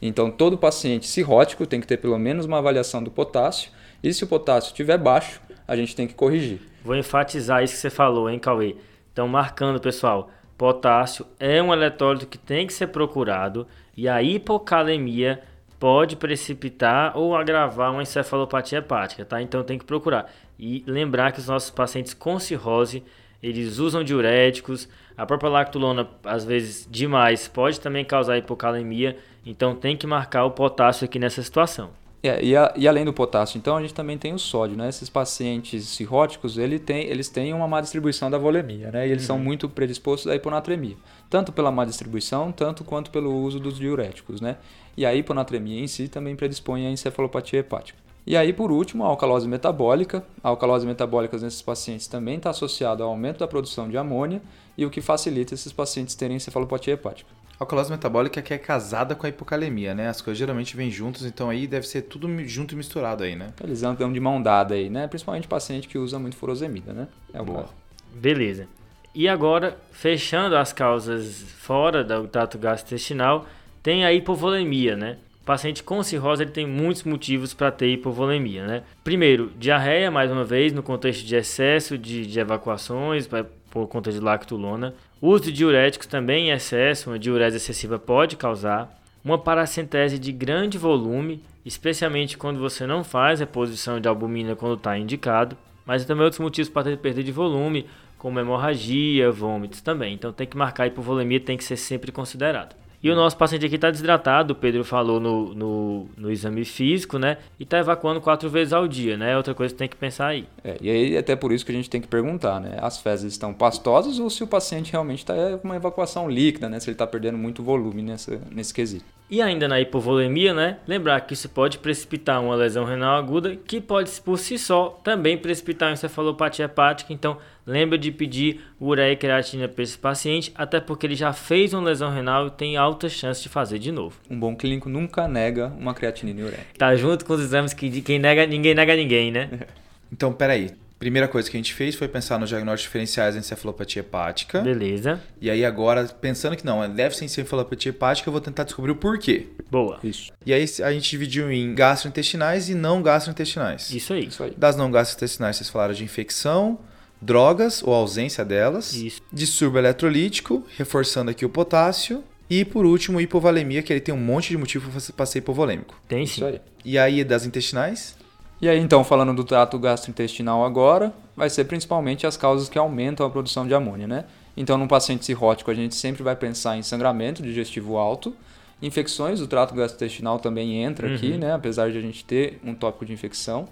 Speaker 3: Então, todo paciente cirrótico tem que ter pelo menos uma avaliação do potássio, e se o potássio estiver baixo, a gente tem que corrigir.
Speaker 2: Vou enfatizar isso que você falou, hein, Cauê? Então, marcando, pessoal, potássio é um eletrólito que tem que ser procurado e a hipocalemia pode precipitar ou agravar uma encefalopatia hepática, tá? Então tem que procurar. E lembrar que os nossos pacientes com cirrose, eles usam diuréticos, a própria lactulona, às vezes demais, pode também causar hipocalemia, então tem que marcar o potássio aqui nessa situação.
Speaker 3: É, e, a, e, além do potássio, então a gente também tem o sódio, né? Esses pacientes cirróticos, ele tem, eles têm uma má distribuição da volemia, né? E eles uhum. são muito predispostos à hiponatremia, tanto pela má distribuição, tanto quanto pelo uso dos diuréticos, né? E a hiponatremia em si também predispõe à encefalopatia hepática. E aí, por último, a alcalose metabólica. A alcalose metabólica nesses pacientes também está associada ao aumento da produção de amônia e o que facilita esses pacientes terem encefalopatia hepática.
Speaker 1: A alcalose metabólica que é casada com a hipocalemia, né? As coisas geralmente vêm juntas, então aí deve ser tudo junto e misturado aí, né?
Speaker 3: Eles andam de mão dada aí, né? Principalmente paciente que usa muito furosemida, né?
Speaker 2: É o Boa. Caso. Beleza. E agora, fechando as causas fora do trato gastrointestinal, tem a hipovolemia, né? O paciente com cirrose ele tem muitos motivos para ter hipovolemia, né? Primeiro, diarreia, mais uma vez, no contexto de excesso de, de evacuações, por conta de lactulona. O uso de diuréticos também em excesso, uma diurese excessiva pode causar. Uma paracentese de grande volume, especialmente quando você não faz reposição de albumina quando está indicado. Mas também outros motivos para ter perda de volume, como hemorragia, vômitos também. Então tem que marcar a hipovolemia, tem que ser sempre considerado. E o nosso paciente aqui está desidratado, o Pedro falou no, no, no, exame físico, né? E está evacuando quatro vezes ao dia, né? Outra coisa que tem que pensar aí.
Speaker 3: É, e aí até por isso que a gente tem que perguntar, né? As fezes estão pastosas ou se o paciente realmente está com uma evacuação líquida, né? Se ele está perdendo muito volume nessa, nesse quesito.
Speaker 2: E ainda na hipovolemia, né? Lembrar que isso pode precipitar uma lesão renal aguda, que pode por si só também precipitar uma encefalopatia hepática. Então, lembra de pedir ureia e creatina para esse paciente, até porque ele já fez uma lesão renal e tem alta chance de fazer de novo.
Speaker 3: Um bom clínico nunca nega uma creatinina e ureia.
Speaker 2: Tá junto com os exames que quem nega, ninguém nega ninguém, né?
Speaker 1: então, peraí primeira coisa que a gente fez foi pensar nos diagnósticos diferenciais da encefalopatia hepática.
Speaker 2: Beleza.
Speaker 1: E aí agora, pensando que não, deve ser encefalopatia hepática, eu vou tentar descobrir o porquê.
Speaker 2: Boa.
Speaker 1: Isso. E aí a gente dividiu em gastrointestinais e não gastrointestinais.
Speaker 2: Isso aí. Isso aí.
Speaker 1: Das não gastrointestinais, vocês falaram de infecção, drogas ou ausência delas.
Speaker 2: Isso.
Speaker 1: Distúrbio eletrolítico, reforçando aqui o potássio. E por último, hipovalemia, que ele tem um monte de motivo para ser hipovolêmico.
Speaker 2: Tem sim. Aí.
Speaker 1: E aí das intestinais?
Speaker 3: E aí, então, falando do trato gastrointestinal agora, vai ser principalmente as causas que aumentam a produção de amônia, né? Então, num paciente cirrótico, a gente sempre vai pensar em sangramento digestivo alto. Infecções do trato gastrointestinal também entra uhum. aqui, né? Apesar de a gente ter um tópico de infecção.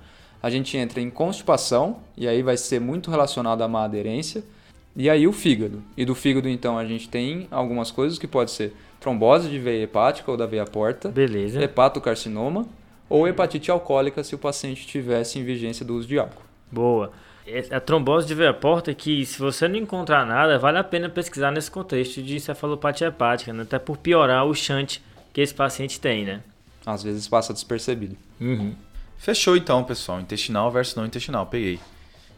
Speaker 3: A gente entra em constipação, e aí vai ser muito relacionado à má aderência. E aí o fígado. E do fígado, então, a gente tem algumas coisas que pode ser trombose de veia hepática ou da veia porta.
Speaker 2: Beleza.
Speaker 3: Hepatocarcinoma ou hepatite alcoólica se o paciente tivesse em vigência do uso de álcool.
Speaker 2: Boa. A trombose de veia porta é que se você não encontrar nada, vale a pena pesquisar nesse contexto de encefalopatia hepática, né? até por piorar o chante que esse paciente tem, né?
Speaker 3: Às vezes passa despercebido.
Speaker 1: Uhum. Fechou então, pessoal. Intestinal versus não intestinal. Peguei.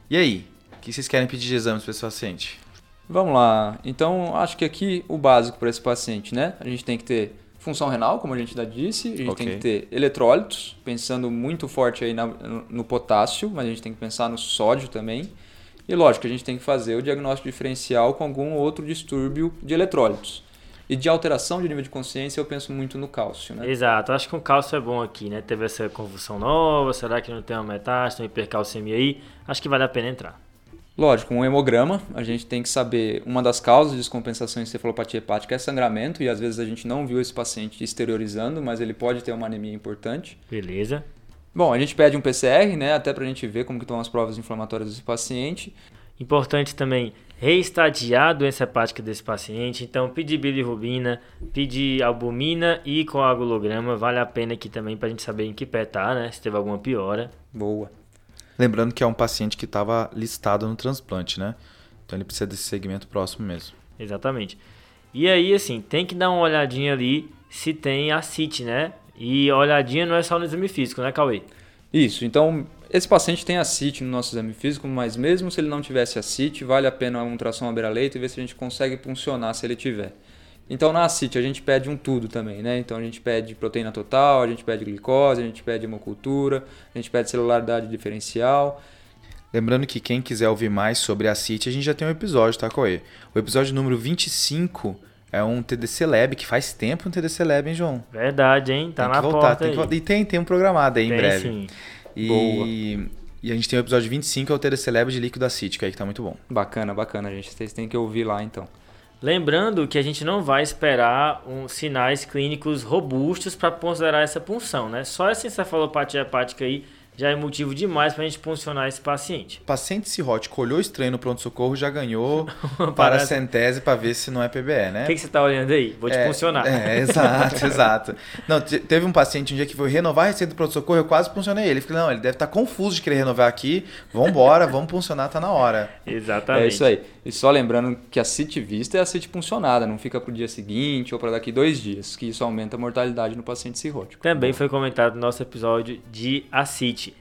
Speaker 1: E aí? O que vocês querem pedir de exames para esse paciente?
Speaker 3: Vamos lá. Então, acho que aqui o básico para esse paciente, né? A gente tem que ter função renal, como a gente já disse. A gente okay. tem que ter eletrólitos, pensando muito forte aí na, no potássio, mas a gente tem que pensar no sódio também. E lógico, a gente tem que fazer o diagnóstico diferencial com algum outro distúrbio de eletrólitos. E de alteração de nível de consciência, eu penso muito no cálcio, né?
Speaker 2: Exato, acho que o cálcio é bom aqui, né? Teve essa convulsão nova, será que não tem uma metástase, uma hipercalcemia aí? Acho que vale a pena entrar.
Speaker 3: Lógico, um hemograma, a gente tem que saber uma das causas de descompensação em cefalopatia hepática é sangramento e às vezes a gente não viu esse paciente exteriorizando, mas ele pode ter uma anemia importante.
Speaker 2: Beleza.
Speaker 3: Bom, a gente pede um PCR, né, até para a gente ver como que estão as provas inflamatórias desse paciente.
Speaker 2: Importante também reestadiar a doença hepática desse paciente, então pedir bilirrubina, pedir albumina e coagulograma, vale a pena aqui também para a gente saber em que pé tá, né, se teve alguma piora.
Speaker 3: Boa.
Speaker 1: Lembrando que é um paciente que estava listado no transplante, né? Então ele precisa desse segmento próximo mesmo.
Speaker 2: Exatamente. E aí, assim, tem que dar uma olhadinha ali se tem ascite, né? E olhadinha não é só no exame físico, né, Cauê?
Speaker 3: Isso, então esse paciente tem a CIT no nosso exame físico, mas mesmo se ele não tivesse a CIT, vale a pena uma ultrassom à beira-leito e ver se a gente consegue funcionar se ele tiver. Então na CIT a gente pede um tudo também, né? Então a gente pede proteína total, a gente pede glicose, a gente pede hemocultura, a gente pede celularidade diferencial.
Speaker 1: Lembrando que quem quiser ouvir mais sobre a CIT, a gente já tem um episódio, tá, Coê? O episódio número 25 é um TDC Lab, que faz tempo um TDC Lab, hein, João?
Speaker 2: Verdade, hein? Tá
Speaker 1: tem
Speaker 2: na
Speaker 1: que voltar,
Speaker 2: porta
Speaker 1: tem
Speaker 2: aí.
Speaker 1: que voltar. E tem, tem um programado aí
Speaker 2: Tem
Speaker 1: em breve.
Speaker 2: sim.
Speaker 1: E,
Speaker 3: Boa.
Speaker 1: e a gente tem o episódio 25, é o Lab de líquido acítico aí, que tá muito bom.
Speaker 3: Bacana, bacana, gente. Vocês têm que ouvir lá então.
Speaker 2: Lembrando que a gente não vai esperar um, sinais clínicos robustos para considerar essa punção, né? Só essa encefalopatia hepática aí já é motivo demais para a gente puncionar esse paciente.
Speaker 1: O paciente cirrótico olhou estranho no pronto-socorro, já ganhou
Speaker 2: Parece-
Speaker 1: paracentese para ver se não é PBE, né?
Speaker 2: O que, que você tá olhando aí? Vou te
Speaker 1: É,
Speaker 2: puncionar.
Speaker 1: É, exato, exato. Não, te- teve um paciente um dia que foi renovar a receita do pronto-socorro, eu quase puncionei ele. Falei, não, ele deve estar confuso de querer renovar aqui. Vambora, vamos puncionar, tá na hora.
Speaker 2: Exatamente.
Speaker 3: É isso aí. E só lembrando que a CIT vista é a CIT puncionada, não fica para o dia seguinte ou para daqui dois dias, que isso aumenta a mortalidade no paciente cirrótico.
Speaker 2: Também foi comentado no nosso episódio de acite.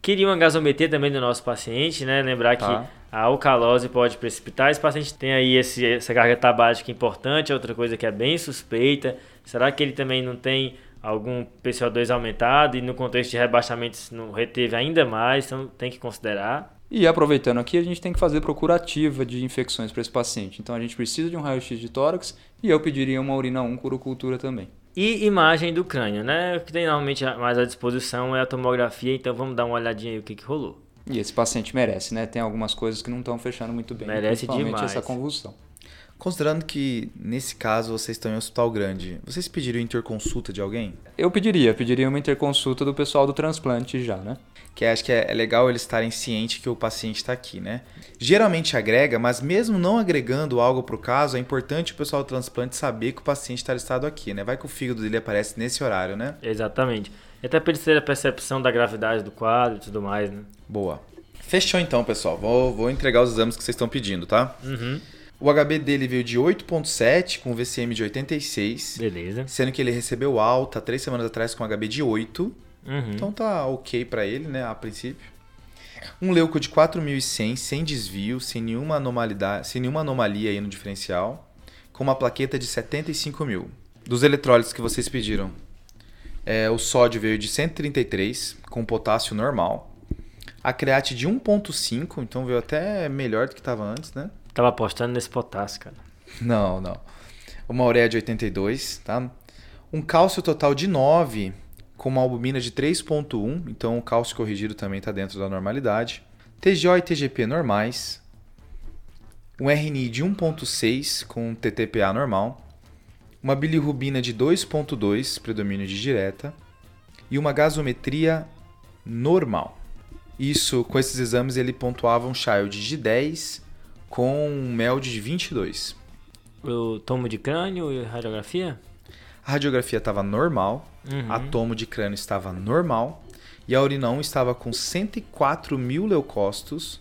Speaker 2: Queria uma gasometria também do nosso paciente, né? Lembrar
Speaker 3: Tá.
Speaker 2: que a alcalose pode precipitar. Esse paciente tem aí esse, essa carga tabágica importante, outra coisa que é bem suspeita. Será que ele também não tem algum PCO2 aumentado e no contexto de rebaixamento não reteve ainda mais? Então tem que considerar.
Speaker 3: E aproveitando aqui, a gente tem que fazer procura ativa de infecções para esse paciente. Então a gente precisa de um raio-x de tórax e eu pediria uma urina 1 curocultura também.
Speaker 2: E imagem do crânio, né? O que tem normalmente mais à disposição é a tomografia, então vamos dar uma olhadinha aí o que, que rolou.
Speaker 3: E esse paciente merece, né? Tem algumas coisas que não estão fechando muito bem.
Speaker 2: Merece
Speaker 3: principalmente
Speaker 2: demais.
Speaker 3: essa convulsão.
Speaker 1: Considerando que, nesse caso, vocês estão em um hospital grande, vocês pediram interconsulta de alguém?
Speaker 3: Eu pediria, pediria uma interconsulta do pessoal do transplante já, né?
Speaker 1: Que acho que é é legal eles estarem cientes que o paciente está aqui, né? Geralmente agrega, mas mesmo não agregando algo para o caso, é importante o pessoal do transplante saber que o paciente está listado aqui, né? Vai que o fígado dele aparece nesse horário, né?
Speaker 2: Exatamente. E até para eles terem a percepção da gravidade do quadro e tudo mais, né?
Speaker 1: Boa. Fechou então, pessoal. Vou, vou entregar os exames que vocês estão pedindo, tá?
Speaker 2: Uhum.
Speaker 1: O HB dele veio de 8.7 com VCM de 86,
Speaker 2: Beleza.
Speaker 1: sendo que ele recebeu alta três semanas atrás com HB de 8.
Speaker 2: Uhum.
Speaker 1: Então tá ok pra ele, né, a princípio. Um leuco de 4.100, sem desvio, sem nenhuma anomalidade, sem nenhuma anomalia aí no diferencial, com uma plaqueta de 75 mil. Dos eletrólitos que vocês pediram, é, o sódio veio de 133, com potássio normal. A create de 1.5, então veio até melhor do que estava antes, né?
Speaker 2: Tava apostando nesse potássio, cara.
Speaker 1: Não, não. Uma ureia de 82, tá? Um cálcio total de 9, com uma albumina de 3.1, então o cálcio corrigido também está dentro da normalidade. TGO e TGP normais. Um RNI de 1.6 com TTPA normal. Uma bilirrubina de 2.2, predomínio de direta. E uma gasometria normal. Isso, com esses exames, ele pontuava um child de 10 com um MELD de 22.
Speaker 2: O tomo de crânio e radiografia?
Speaker 1: A radiografia estava normal,
Speaker 2: Uhum.
Speaker 1: a tomo de crânio estava normal e a urinão estava com 104 mil leucócitos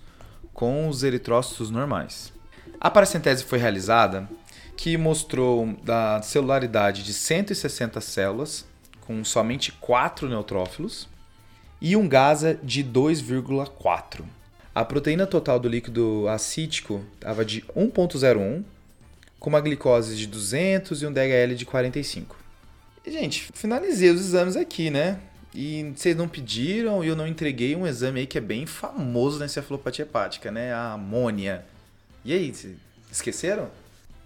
Speaker 1: com os eritrócitos normais. A paracentese foi realizada que mostrou da celularidade de 160 células com somente 4 neutrófilos e um GASA de 2,4. A proteína total do líquido acítico estava de 1,01 com uma glicose de 200 e um DHL de 45. E, gente, finalizei os exames aqui, né? E vocês não pediram e eu não entreguei um exame aí que é bem famoso na encefalopatia hepática, né? A amônia. E aí, esqueceram?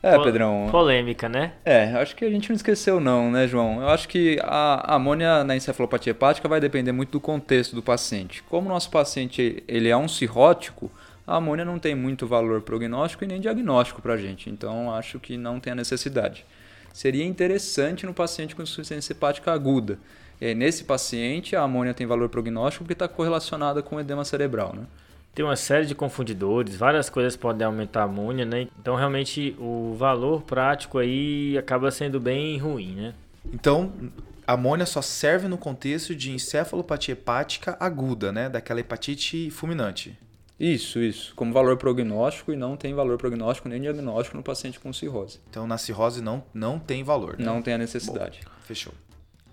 Speaker 3: É,
Speaker 2: Po-
Speaker 3: Pedrão.
Speaker 2: Polêmica, né?
Speaker 3: É, acho que a gente não esqueceu não, né, João? Eu acho que a amônia na encefalopatia hepática vai depender muito do contexto do paciente. Como o nosso paciente ele é um cirrótico, a amônia não tem muito valor prognóstico e nem diagnóstico para a gente. Então, acho que não tem a necessidade. Seria interessante no paciente com insuficiência hepática aguda. E aí, nesse paciente, a amônia tem valor prognóstico porque está correlacionada com edema cerebral, né?
Speaker 2: Tem uma série de confundidores, várias coisas podem aumentar a amônia, né? Então realmente o valor prático aí acaba sendo bem ruim, né?
Speaker 1: Então, a amônia só serve no contexto de encefalopatia hepática aguda, né? Daquela hepatite fulminante.
Speaker 3: Isso, isso. Como valor prognóstico e não tem valor prognóstico nem diagnóstico no paciente com cirrose.
Speaker 1: Então, na cirrose não, não tem valor. Né?
Speaker 3: Não tem a necessidade.
Speaker 1: Fechou.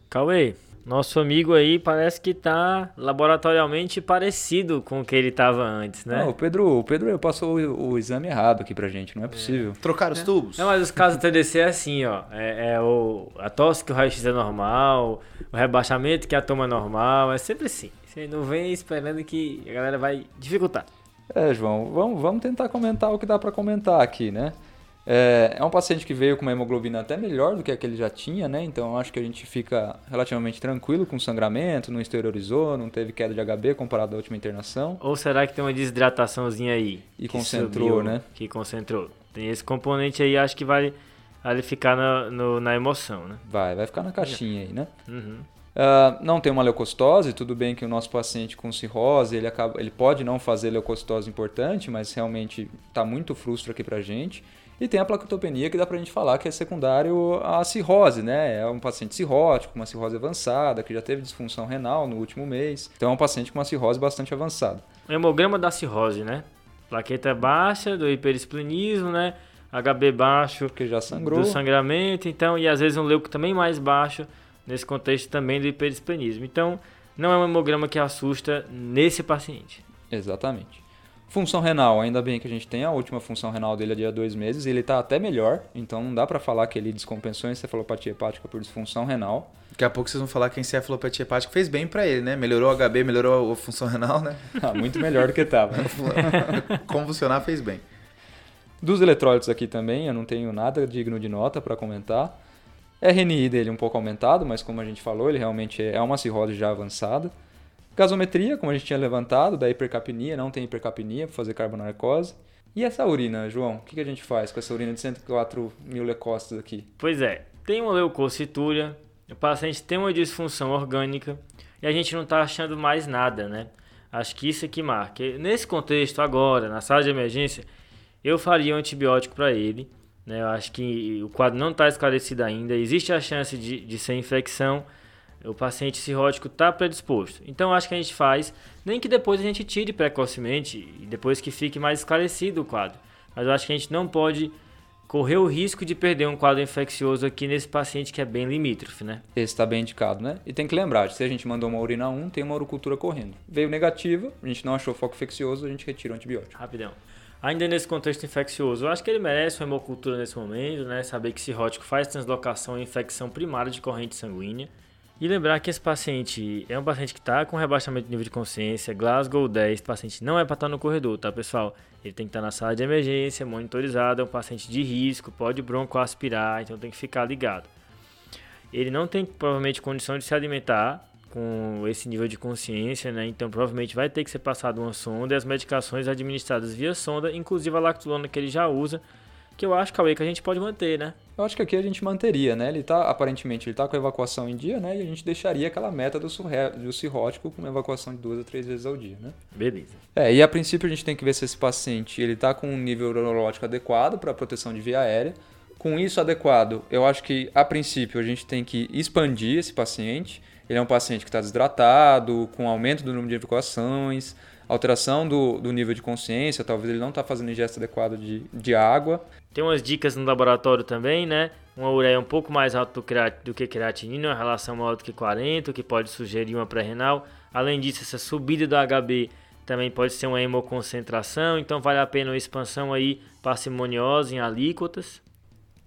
Speaker 2: Cauê, nosso amigo aí parece que tá laboratorialmente parecido com o que ele tava antes, né?
Speaker 3: Não, o Pedro, o Pedro passou o, o exame errado aqui pra gente, não é possível.
Speaker 1: Trocar os tubos?
Speaker 2: Não, mas os casos do TDC é assim, ó. É, é o, a tosse que o raio-x é normal, o rebaixamento que a toma é normal, é sempre assim. Você não vem esperando que a galera vai dificultar.
Speaker 3: É, João, vamos, vamos tentar comentar o que dá pra comentar aqui, né? É, é um paciente que veio com uma hemoglobina até melhor do que a que ele já tinha, né? Então acho que a gente fica relativamente tranquilo com o sangramento, não exteriorizou, não teve queda de HB comparado à última internação.
Speaker 2: Ou será que tem uma desidrataçãozinha aí?
Speaker 3: E
Speaker 2: que
Speaker 3: concentrou,
Speaker 2: subiu,
Speaker 3: né?
Speaker 2: Que concentrou. Tem esse componente aí, acho que vai ali ficar na, no- na emoção, né?
Speaker 3: Vai, vai ficar na caixinha aí, né?
Speaker 2: Uhum.
Speaker 3: Ah, não tem uma leucocitose, tudo bem que o nosso paciente com cirrose, ele, acaba, ele pode não fazer leucocitose importante, mas realmente está muito frustro aqui pra gente. E tem a plaquetopenia, que dá pra gente falar que é secundário à cirrose, né? É um paciente cirrótico, uma cirrose avançada, que já teve disfunção renal no último mês. Então é um paciente com uma cirrose bastante avançada.
Speaker 2: O hemograma da cirrose, né? Plaqueta baixa do hiperesplenismo, né? HB baixo
Speaker 3: Porque já sangrou.
Speaker 2: do sangramento, então, e às vezes um leuco também mais baixo, nesse contexto também do hiperesplenismo. Então, não é um hemograma que assusta nesse paciente.
Speaker 3: Exatamente. Função renal, ainda bem que a gente tem a última função renal dele há dia dois meses, e ele está até melhor, então não dá para falar que ele descompensou a encefalopatia hepática por disfunção renal.
Speaker 1: Daqui a pouco vocês vão falar que a encefalopatia hepática fez bem pra ele, né? Melhorou o HB, melhorou a função renal, né?
Speaker 3: Ah, muito melhor do que estava.
Speaker 1: Convulsionar fez bem.
Speaker 3: Dos eletrólitos aqui também, eu não tenho nada digno de nota para comentar. RNI dele um pouco aumentado, mas como a gente falou, ele realmente é uma cirrose já avançada. Gasometria, como a gente tinha levantado, da hipercapnia, não tem hipercapnia para fazer carbonarcose. E essa urina, João? O que a gente faz com essa urina de 104 mil lecostas aqui?
Speaker 2: Pois é, tem uma leucocitúria, o paciente tem uma disfunção orgânica e a gente não está achando mais nada, né? Acho que isso é que marca. Nesse contexto, agora, na sala de emergência, eu faria um antibiótico para ele. Né? Eu acho que o quadro não está esclarecido ainda, existe a chance de, de ser infecção, o paciente cirrótico está predisposto. Então, acho que a gente faz, nem que depois a gente tire precocemente e depois que fique mais esclarecido o quadro. Mas eu acho que a gente não pode correr o risco de perder um quadro infeccioso aqui nesse paciente que é bem limítrofe, né?
Speaker 3: Esse está bem indicado, né? E tem que lembrar, se a gente mandou uma urina 1, tem uma urocultura correndo. Veio negativa, a gente não achou foco infeccioso, a gente retira o antibiótico.
Speaker 2: Rapidão. Ainda nesse contexto infeccioso, eu acho que ele merece uma hemocultura nesse momento, né? Saber que cirrótico faz translocação e infecção primária de corrente sanguínea. E lembrar que esse paciente é um paciente que está com rebaixamento de nível de consciência, Glasgow 10, esse paciente não é para estar no corredor, tá pessoal? Ele tem que estar na sala de emergência, monitorizado, é um paciente de risco, pode broncoaspirar, então tem que ficar ligado. Ele não tem provavelmente condição de se alimentar com esse nível de consciência, né? Então provavelmente vai ter que ser passado uma sonda e as medicações administradas via sonda, inclusive a lactulona que ele já usa, que eu acho, Cauê, que a gente pode manter, né?
Speaker 3: Eu acho que aqui a gente manteria, né? Ele tá, aparentemente, ele tá com a evacuação em dia, né? E a gente deixaria aquela meta do, surre- do cirrótico com uma evacuação de duas a três vezes ao dia, né?
Speaker 2: Beleza.
Speaker 3: É, e a princípio a gente tem que ver se esse paciente ele tá com um nível urológico adequado para proteção de via aérea. Com isso adequado, eu acho que a princípio a gente tem que expandir esse paciente. Ele é um paciente que está desidratado, com aumento do número de evacuações, alteração do, do nível de consciência, talvez ele não está fazendo ingesta adequada de, de água.
Speaker 2: Tem umas dicas no laboratório também, né? Uma ureia um pouco mais alta do, que creatinina, uma relação maior do que 40, o que pode sugerir uma pré-renal. Além disso, essa subida do HB também pode ser uma hemoconcentração, então vale a pena uma expansão aí parcimoniosa em alíquotas.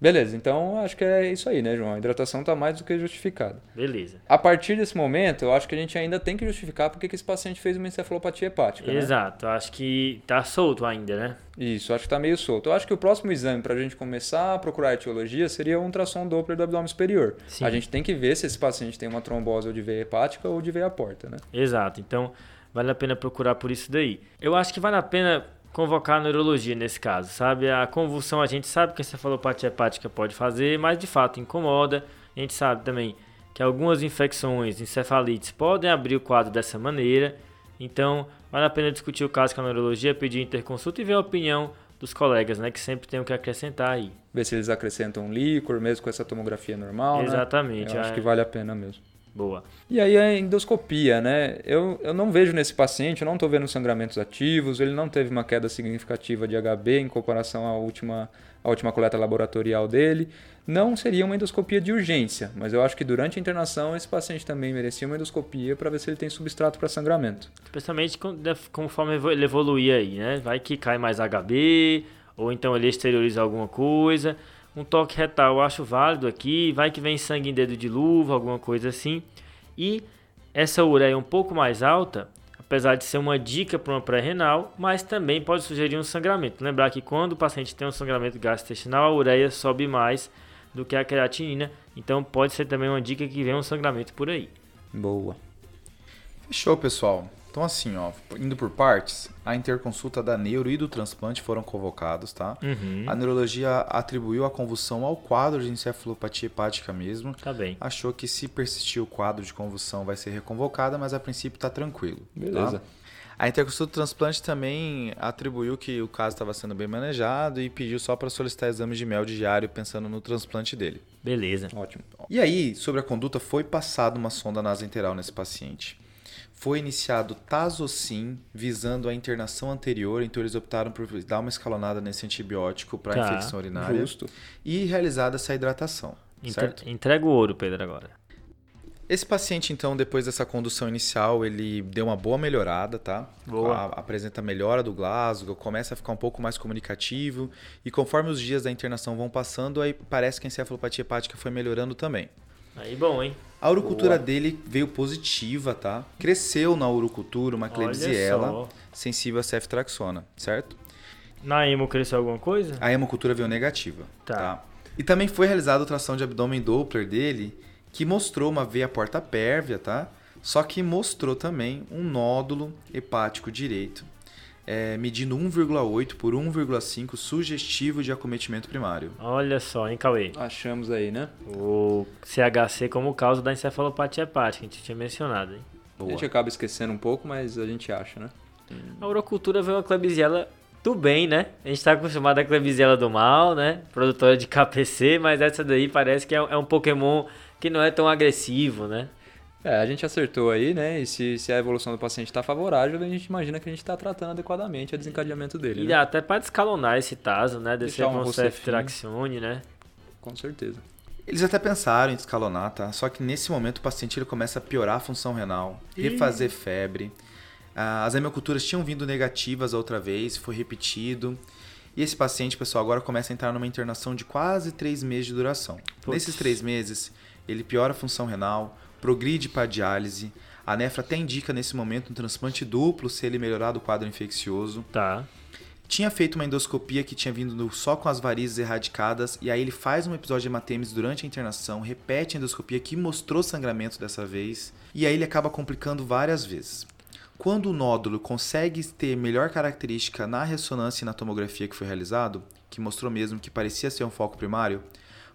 Speaker 3: Beleza, então acho que é isso aí, né, João? A hidratação está mais do que justificada.
Speaker 2: Beleza.
Speaker 3: A partir desse momento, eu acho que a gente ainda tem que justificar porque que esse paciente fez uma encefalopatia hepática. né?
Speaker 2: Exato, acho que tá solto ainda, né?
Speaker 3: Isso, acho que está meio solto. Eu acho que o próximo exame para a gente começar a procurar a etiologia seria um ultrassom Doppler do abdômen superior.
Speaker 2: Sim.
Speaker 3: A gente tem que ver se esse paciente tem uma trombose ou de veia hepática ou de veia porta, né?
Speaker 2: Exato, então vale a pena procurar por isso daí. Eu acho que vale a pena convocar a neurologia nesse caso, sabe? A convulsão a gente sabe que a encefalopatia hepática pode fazer, mas de fato incomoda. A gente sabe também que algumas infecções, encefalites, podem abrir o quadro dessa maneira. Então, vale a pena discutir o caso com a neurologia, pedir interconsulta e ver a opinião dos colegas, né? Que sempre tem o que acrescentar aí.
Speaker 3: Ver se eles acrescentam líquor, mesmo com essa tomografia normal, né?
Speaker 2: Exatamente.
Speaker 3: Eu acho
Speaker 2: é.
Speaker 3: que vale a pena mesmo.
Speaker 2: Boa.
Speaker 3: E aí a endoscopia, né? Eu, eu não vejo nesse paciente, eu não estou vendo sangramentos ativos, ele não teve uma queda significativa de HB em comparação à última, à última coleta laboratorial dele. Não seria uma endoscopia de urgência, mas eu acho que durante a internação esse paciente também merecia uma endoscopia para ver se ele tem substrato para sangramento.
Speaker 2: Especialmente conforme ele evoluir aí, né? Vai que cai mais HB, ou então ele exterioriza alguma coisa. Um toque retal eu acho válido aqui, vai que vem sangue em dedo de luva, alguma coisa assim. E essa ureia um pouco mais alta, apesar de ser uma dica para uma pré-renal, mas também pode sugerir um sangramento. Lembrar que quando o paciente tem um sangramento gastrointestinal, a ureia sobe mais do que a creatinina, então pode ser também uma dica que vem um sangramento por aí.
Speaker 3: Boa.
Speaker 1: Fechou, pessoal. Então, assim, ó, indo por partes, a interconsulta da neuro e do transplante foram convocados, tá?
Speaker 2: Uhum.
Speaker 1: A neurologia atribuiu a convulsão ao quadro de encefalopatia hepática mesmo.
Speaker 2: Tá bem.
Speaker 1: Achou que se persistir o quadro de convulsão vai ser reconvocada, mas a princípio tá tranquilo.
Speaker 3: Beleza.
Speaker 1: Tá? A interconsulta do transplante também atribuiu que o caso estava sendo bem manejado e pediu só para solicitar exames de mel diário pensando no transplante dele.
Speaker 2: Beleza.
Speaker 3: Ótimo.
Speaker 1: E aí, sobre a conduta, foi passada uma sonda nasoenteral nesse paciente foi iniciado Tazocin visando a internação anterior, então eles optaram por dar uma escalonada nesse antibiótico para
Speaker 2: Tá,
Speaker 1: infecção urinária
Speaker 3: Justo.
Speaker 1: e realizada essa hidratação, certo?
Speaker 2: Entre- Entrega o ouro, Pedro, agora.
Speaker 1: Esse paciente, então, depois dessa condução inicial, ele deu uma boa melhorada, tá?
Speaker 2: Boa.
Speaker 1: A- apresenta melhora do Glasgow, começa a ficar um pouco mais comunicativo e conforme os dias da internação vão passando, aí parece que a encefalopatia hepática foi melhorando também.
Speaker 2: Aí bom, hein?
Speaker 1: A urocultura dele veio positiva, tá? Cresceu na urocultura uma Klebsiella sensível a ceftraxona, certo?
Speaker 2: Na emo cresceu alguma coisa?
Speaker 1: A hemocultura veio negativa,
Speaker 2: Tá.
Speaker 1: tá? E também foi realizada a ultrassom de abdômen Doppler dele, que mostrou uma veia porta pérvia, tá? Só que mostrou também um nódulo hepático direito, é, medindo 1,8 por 1,5 sugestivo de acometimento primário.
Speaker 2: Olha só, hein, Cauê?
Speaker 3: Achamos aí, né?
Speaker 2: O CHC como causa da encefalopatia hepática, a gente tinha mencionado, hein?
Speaker 3: A gente acaba esquecendo um pouco, mas a gente acha, né?
Speaker 2: A urocultura veio uma Klebsiella do bem, né? A gente tá acostumado a Klebsiella do mal, né? Produtora de KPC, mas essa daí parece que é, é um Pokémon que não é tão agressivo, né?
Speaker 3: É, a gente acertou aí, né? E se, se a evolução do paciente está favorável, a gente imagina que a gente está tratando adequadamente o desencadeamento dele.
Speaker 2: E
Speaker 3: né?
Speaker 2: até para descalonar esse taso, né? Descer
Speaker 3: Deixar um
Speaker 2: ceftraxione, né?
Speaker 3: Com certeza.
Speaker 1: Eles até pensaram em descalonar, tá? Só que nesse momento o paciente ele começa a piorar a função renal, refazer febre. Ah, As hemoculturas tinham vindo negativas a outra vez, foi repetido. E esse paciente, pessoal, agora começa a entrar numa internação de quase três meses de duração.
Speaker 2: Putz.
Speaker 1: Nesses três meses, ele piora a função renal, progride para a diálise. A nefra até indica nesse momento um transplante duplo se ele melhorar do quadro infeccioso.
Speaker 2: Tá.
Speaker 1: Tinha feito uma endoscopia que tinha vindo só com as varizes erradicadas, e aí ele faz um episódio de hematemes durante a internação, repete a endoscopia que mostrou sangramento dessa vez, e aí ele acaba complicando várias vezes. Quando o nódulo consegue ter melhor característica na ressonância e na tomografia que foi realizado, que mostrou mesmo que parecia ser um foco primário,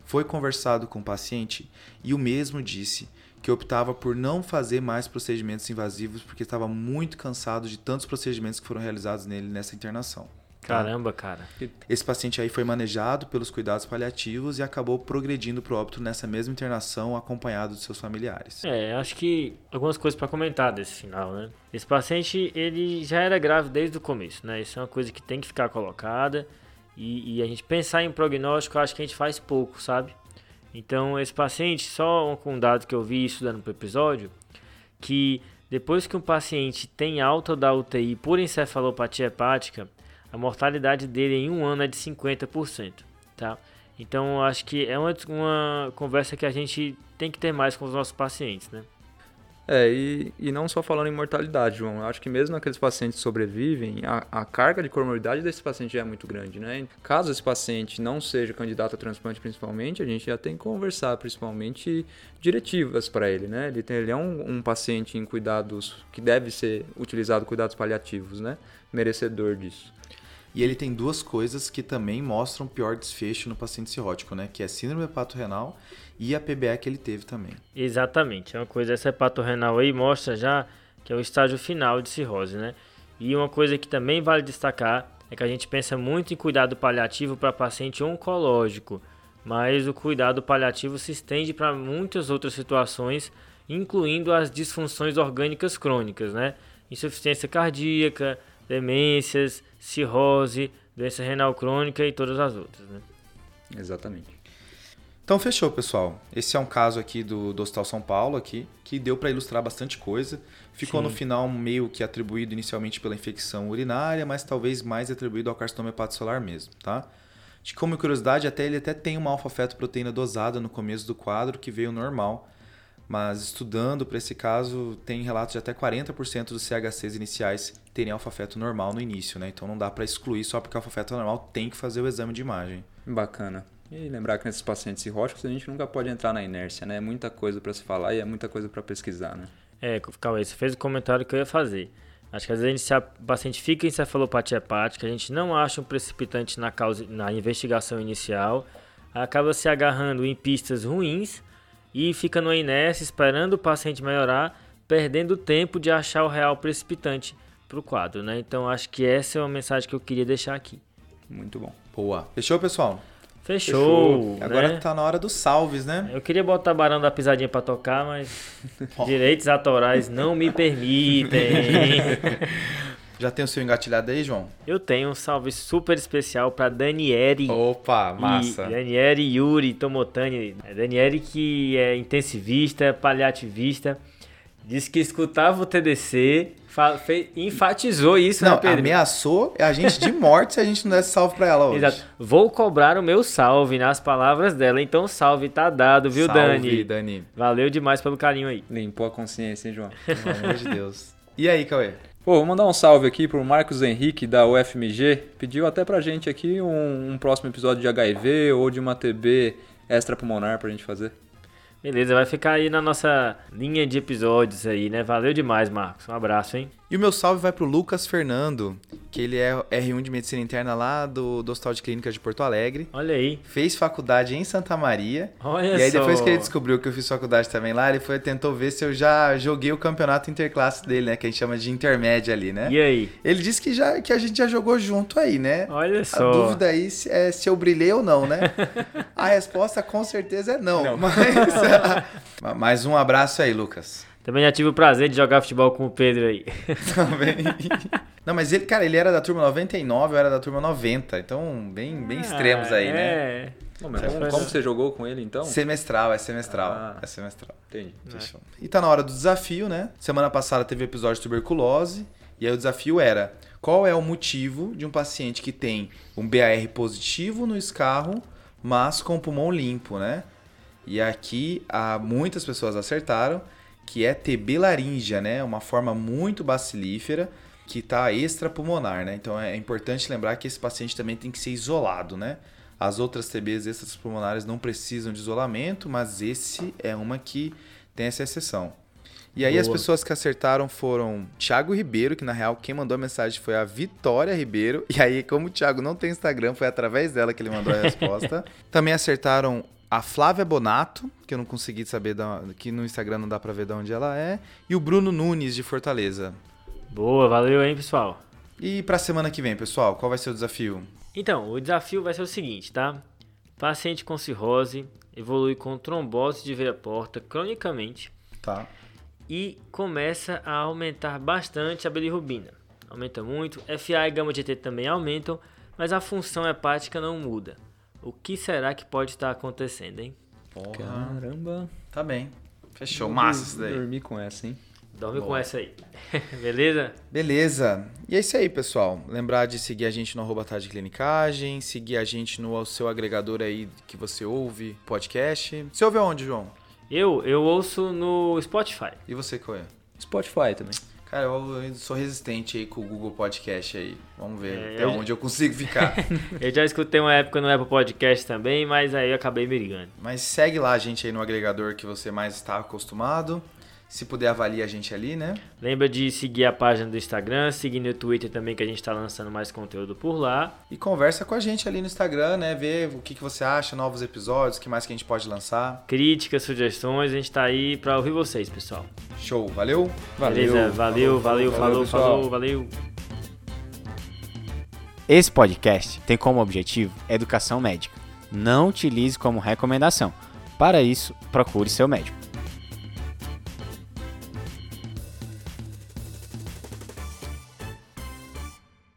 Speaker 1: foi conversado com o paciente e o mesmo disse que optava por não fazer mais procedimentos invasivos porque estava muito cansado de tantos procedimentos que foram realizados nele nessa internação.
Speaker 2: Caramba, cara.
Speaker 1: Esse paciente aí foi manejado pelos cuidados paliativos e acabou progredindo para o óbito nessa mesma internação acompanhado de seus familiares.
Speaker 2: É, acho que algumas coisas para comentar desse final, né? Esse paciente, ele já era grave desde o começo, né? Isso é uma coisa que tem que ficar colocada. E, e a gente pensar em prognóstico, acho que a gente faz pouco, sabe? Então, esse paciente, só com um dado que eu vi estudando pro episódio, que depois que um paciente tem alta da UTI por encefalopatia hepática, a mortalidade dele em um ano é de 50%, tá? Então, acho que é uma, uma conversa que a gente tem que ter mais com os nossos pacientes, né?
Speaker 3: É, e, e não só falando em mortalidade, João. Eu acho que mesmo aqueles pacientes que sobrevivem, a, a carga de comorbidade desse paciente já é muito grande, né? Caso esse paciente não seja candidato a transplante, principalmente, a gente já tem que conversar, principalmente, diretivas para ele, né? Ele, tem, ele é um, um paciente em cuidados que deve ser utilizado cuidados paliativos, né? Merecedor disso.
Speaker 1: E ele tem duas coisas que também mostram pior desfecho no paciente cirrótico, né? Que é síndrome hepatorrenal e a PBE que ele teve também.
Speaker 2: Exatamente, é uma coisa, essa hepatorrenal aí mostra já que é o estágio final de cirrose, né? E uma coisa que também vale destacar é que a gente pensa muito em cuidado paliativo para paciente oncológico, mas o cuidado paliativo se estende para muitas outras situações incluindo as disfunções orgânicas crônicas, né? Insuficiência cardíaca, demências, cirrose, doença renal crônica e todas as outras, né?
Speaker 3: Exatamente.
Speaker 1: Então fechou, pessoal. Esse é um caso aqui do, do Hospital São Paulo aqui, que deu para ilustrar bastante coisa. Ficou
Speaker 2: Sim.
Speaker 1: no final meio que atribuído inicialmente pela infecção urinária, mas talvez mais atribuído ao carcinoma hepatocelular mesmo, tá? De como curiosidade, até ele até tem uma alfa-fetoproteína dosada no começo do quadro que veio normal, mas estudando para esse caso tem relatos de até 40% dos CHCs iniciais terem alfa-feto normal no início, né? Então não dá para excluir só porque alfa-feto é normal, tem que fazer o exame de imagem.
Speaker 3: Bacana. E lembrar que nesses pacientes cirróticos a gente nunca pode entrar na inércia, né? É muita coisa para se falar e é muita coisa para pesquisar, né?
Speaker 2: É, Cauê, você fez o comentário que eu ia fazer. Acho que às vezes se a paciente fica em encefalopatia hepática, a gente não acha um precipitante na, causa, na investigação inicial, acaba se agarrando em pistas ruins e fica no inércia esperando o paciente melhorar, perdendo tempo de achar o real precipitante para o quadro, né? Então acho que essa é uma mensagem que eu queria deixar aqui.
Speaker 3: Muito bom.
Speaker 1: Boa. Fechou, pessoal?
Speaker 2: Fechou, né?
Speaker 1: Agora tá na hora dos salves, né?
Speaker 2: Eu queria botar Barão da Pisadinha pra tocar, mas direitos autorais não me permitem.
Speaker 1: Já tem o seu engatilhado aí, João?
Speaker 2: Eu tenho um salve super especial pra Daniele.
Speaker 1: Opa,
Speaker 2: E Daniele Yuri Tomotani. É Daniele que é intensivista, paliativista. Disse que escutava o TDC, fa- fe- enfatizou isso,
Speaker 1: Não,
Speaker 2: né, Pedro?
Speaker 1: ameaçou a gente de morte se a gente não desse salve pra ela hoje.
Speaker 2: Exato. Vou cobrar o meu salve nas palavras dela. Então o salve tá dado, viu,
Speaker 1: salve,
Speaker 2: Dani?
Speaker 1: Dani.
Speaker 2: Valeu demais pelo carinho aí.
Speaker 3: Limpou a consciência, hein, João?
Speaker 1: Pelo amor de Deus. E aí, Cauê?
Speaker 3: Pô, vou mandar um salve aqui pro Marcos Henrique da UFMG. Pediu até pra gente aqui um, um próximo episódio de HIV ou de uma TB extrapulmonar pra gente fazer.
Speaker 2: Beleza, vai ficar aí na nossa linha de episódios aí, né? Valeu demais, Marcos. Um abraço, hein?
Speaker 1: E o meu salve vai pro Lucas Fernando, que ele é R1 de Medicina Interna lá do, do Hospital de Clínicas de Porto Alegre.
Speaker 2: Olha aí.
Speaker 1: Fez faculdade em Santa Maria.
Speaker 2: Olha
Speaker 1: e aí,
Speaker 2: só.
Speaker 1: depois que ele descobriu que eu fiz faculdade também lá, ele foi tentou ver se eu já joguei o campeonato interclasse dele, né? Que a gente chama de intermédia ali, né?
Speaker 2: E aí?
Speaker 1: Ele disse que, já, que a gente já jogou junto aí, né?
Speaker 2: Olha
Speaker 1: A
Speaker 2: só.
Speaker 1: dúvida aí é se eu brilhei ou não, né? A resposta com certeza é não. Mas, mas um abraço aí, Lucas.
Speaker 2: Também já tive o prazer de jogar futebol com o Pedro aí.
Speaker 1: Também. Não, mas ele, cara, ele era da turma 99, eu era da turma 90. Então, bem, bem extremos aí, né?
Speaker 2: É.
Speaker 3: Bom, mas
Speaker 2: É,
Speaker 3: como, como você jogou com ele então?
Speaker 1: Semestral, é semestral.
Speaker 3: Ah.
Speaker 1: É semestral.
Speaker 3: Entendi.
Speaker 1: Fechou. E tá na hora do desafio, né? Semana passada teve o episódio de tuberculose. E aí o desafio era: qual é o motivo de um paciente que tem um BAR positivo no escarro, mas com o pulmão limpo, né? E aqui há muitas pessoas acertaram que é TB laríngea, né? Uma forma muito bacilífera que está extrapulmonar, né? Então é importante lembrar que esse paciente também tem que ser isolado, né? As outras TBs extrapulmonares não precisam de isolamento, mas esse é uma que tem essa exceção. E aí as
Speaker 2: Boa.
Speaker 1: pessoas que acertaram foram Thiago Ribeiro, que na real quem mandou a mensagem foi a Vitória Ribeiro. E aí, como o Thiago não tem Instagram, foi através dela que ele mandou a resposta. Também acertaram a Flávia Bonato, que eu não consegui saber, da, que no Instagram não dá pra ver de onde ela é. E o Bruno Nunes, de Fortaleza.
Speaker 2: Boa, valeu, hein, pessoal.
Speaker 1: E pra semana que vem, pessoal, qual vai ser o desafio?
Speaker 2: Então, o desafio vai ser o seguinte, tá? Paciente com cirrose evolui com trombose de veia porta cronicamente
Speaker 1: Tá.
Speaker 2: e começa a aumentar bastante a bilirrubina. Aumenta muito, FA e gama GT também aumentam, mas a função hepática não muda. O que será que pode estar acontecendo, hein?
Speaker 3: Caramba.
Speaker 1: Tá bem. Fechou. Massa isso daí.
Speaker 3: Dormi com essa, hein?
Speaker 2: Dorme com
Speaker 1: Boa.
Speaker 2: essa aí. Beleza?
Speaker 1: Beleza. E é isso aí, pessoal. Lembrar de seguir a gente no arroba Tá de Clinicagem, seguir a gente no seu agregador aí que você ouve podcast. Você ouve aonde, João?
Speaker 2: Eu, eu ouço no Spotify.
Speaker 1: E você, qual é?
Speaker 3: Spotify também.
Speaker 1: Cara, eu sou resistente aí com o Google Podcast aí. Vamos ver
Speaker 2: É,
Speaker 1: até
Speaker 2: eu-
Speaker 1: onde eu consigo ficar.
Speaker 2: Eu já escutei uma época no Apple Podcast também, mas aí eu acabei me ligando.
Speaker 1: Mas segue lá a gente aí no agregador que você mais está acostumado. Se puder, avalie a gente ali, né?
Speaker 2: Lembra de seguir a página do Instagram, seguir no Twitter também, que a gente tá lançando mais conteúdo por lá.
Speaker 1: E conversa com a gente ali no Instagram, né? Vê o que, que você acha, novos episódios, o que mais que a gente pode lançar.
Speaker 2: Críticas, sugestões, a gente tá aí pra ouvir vocês, pessoal.
Speaker 1: Show, valeu?
Speaker 2: Beleza? Valeu, valeu,
Speaker 3: valeu,
Speaker 2: falou,
Speaker 3: pessoal.
Speaker 2: falou, valeu.
Speaker 4: Esse podcast tem como objetivo educação médica. Não utilize como recomendação. Para isso, procure seu médico.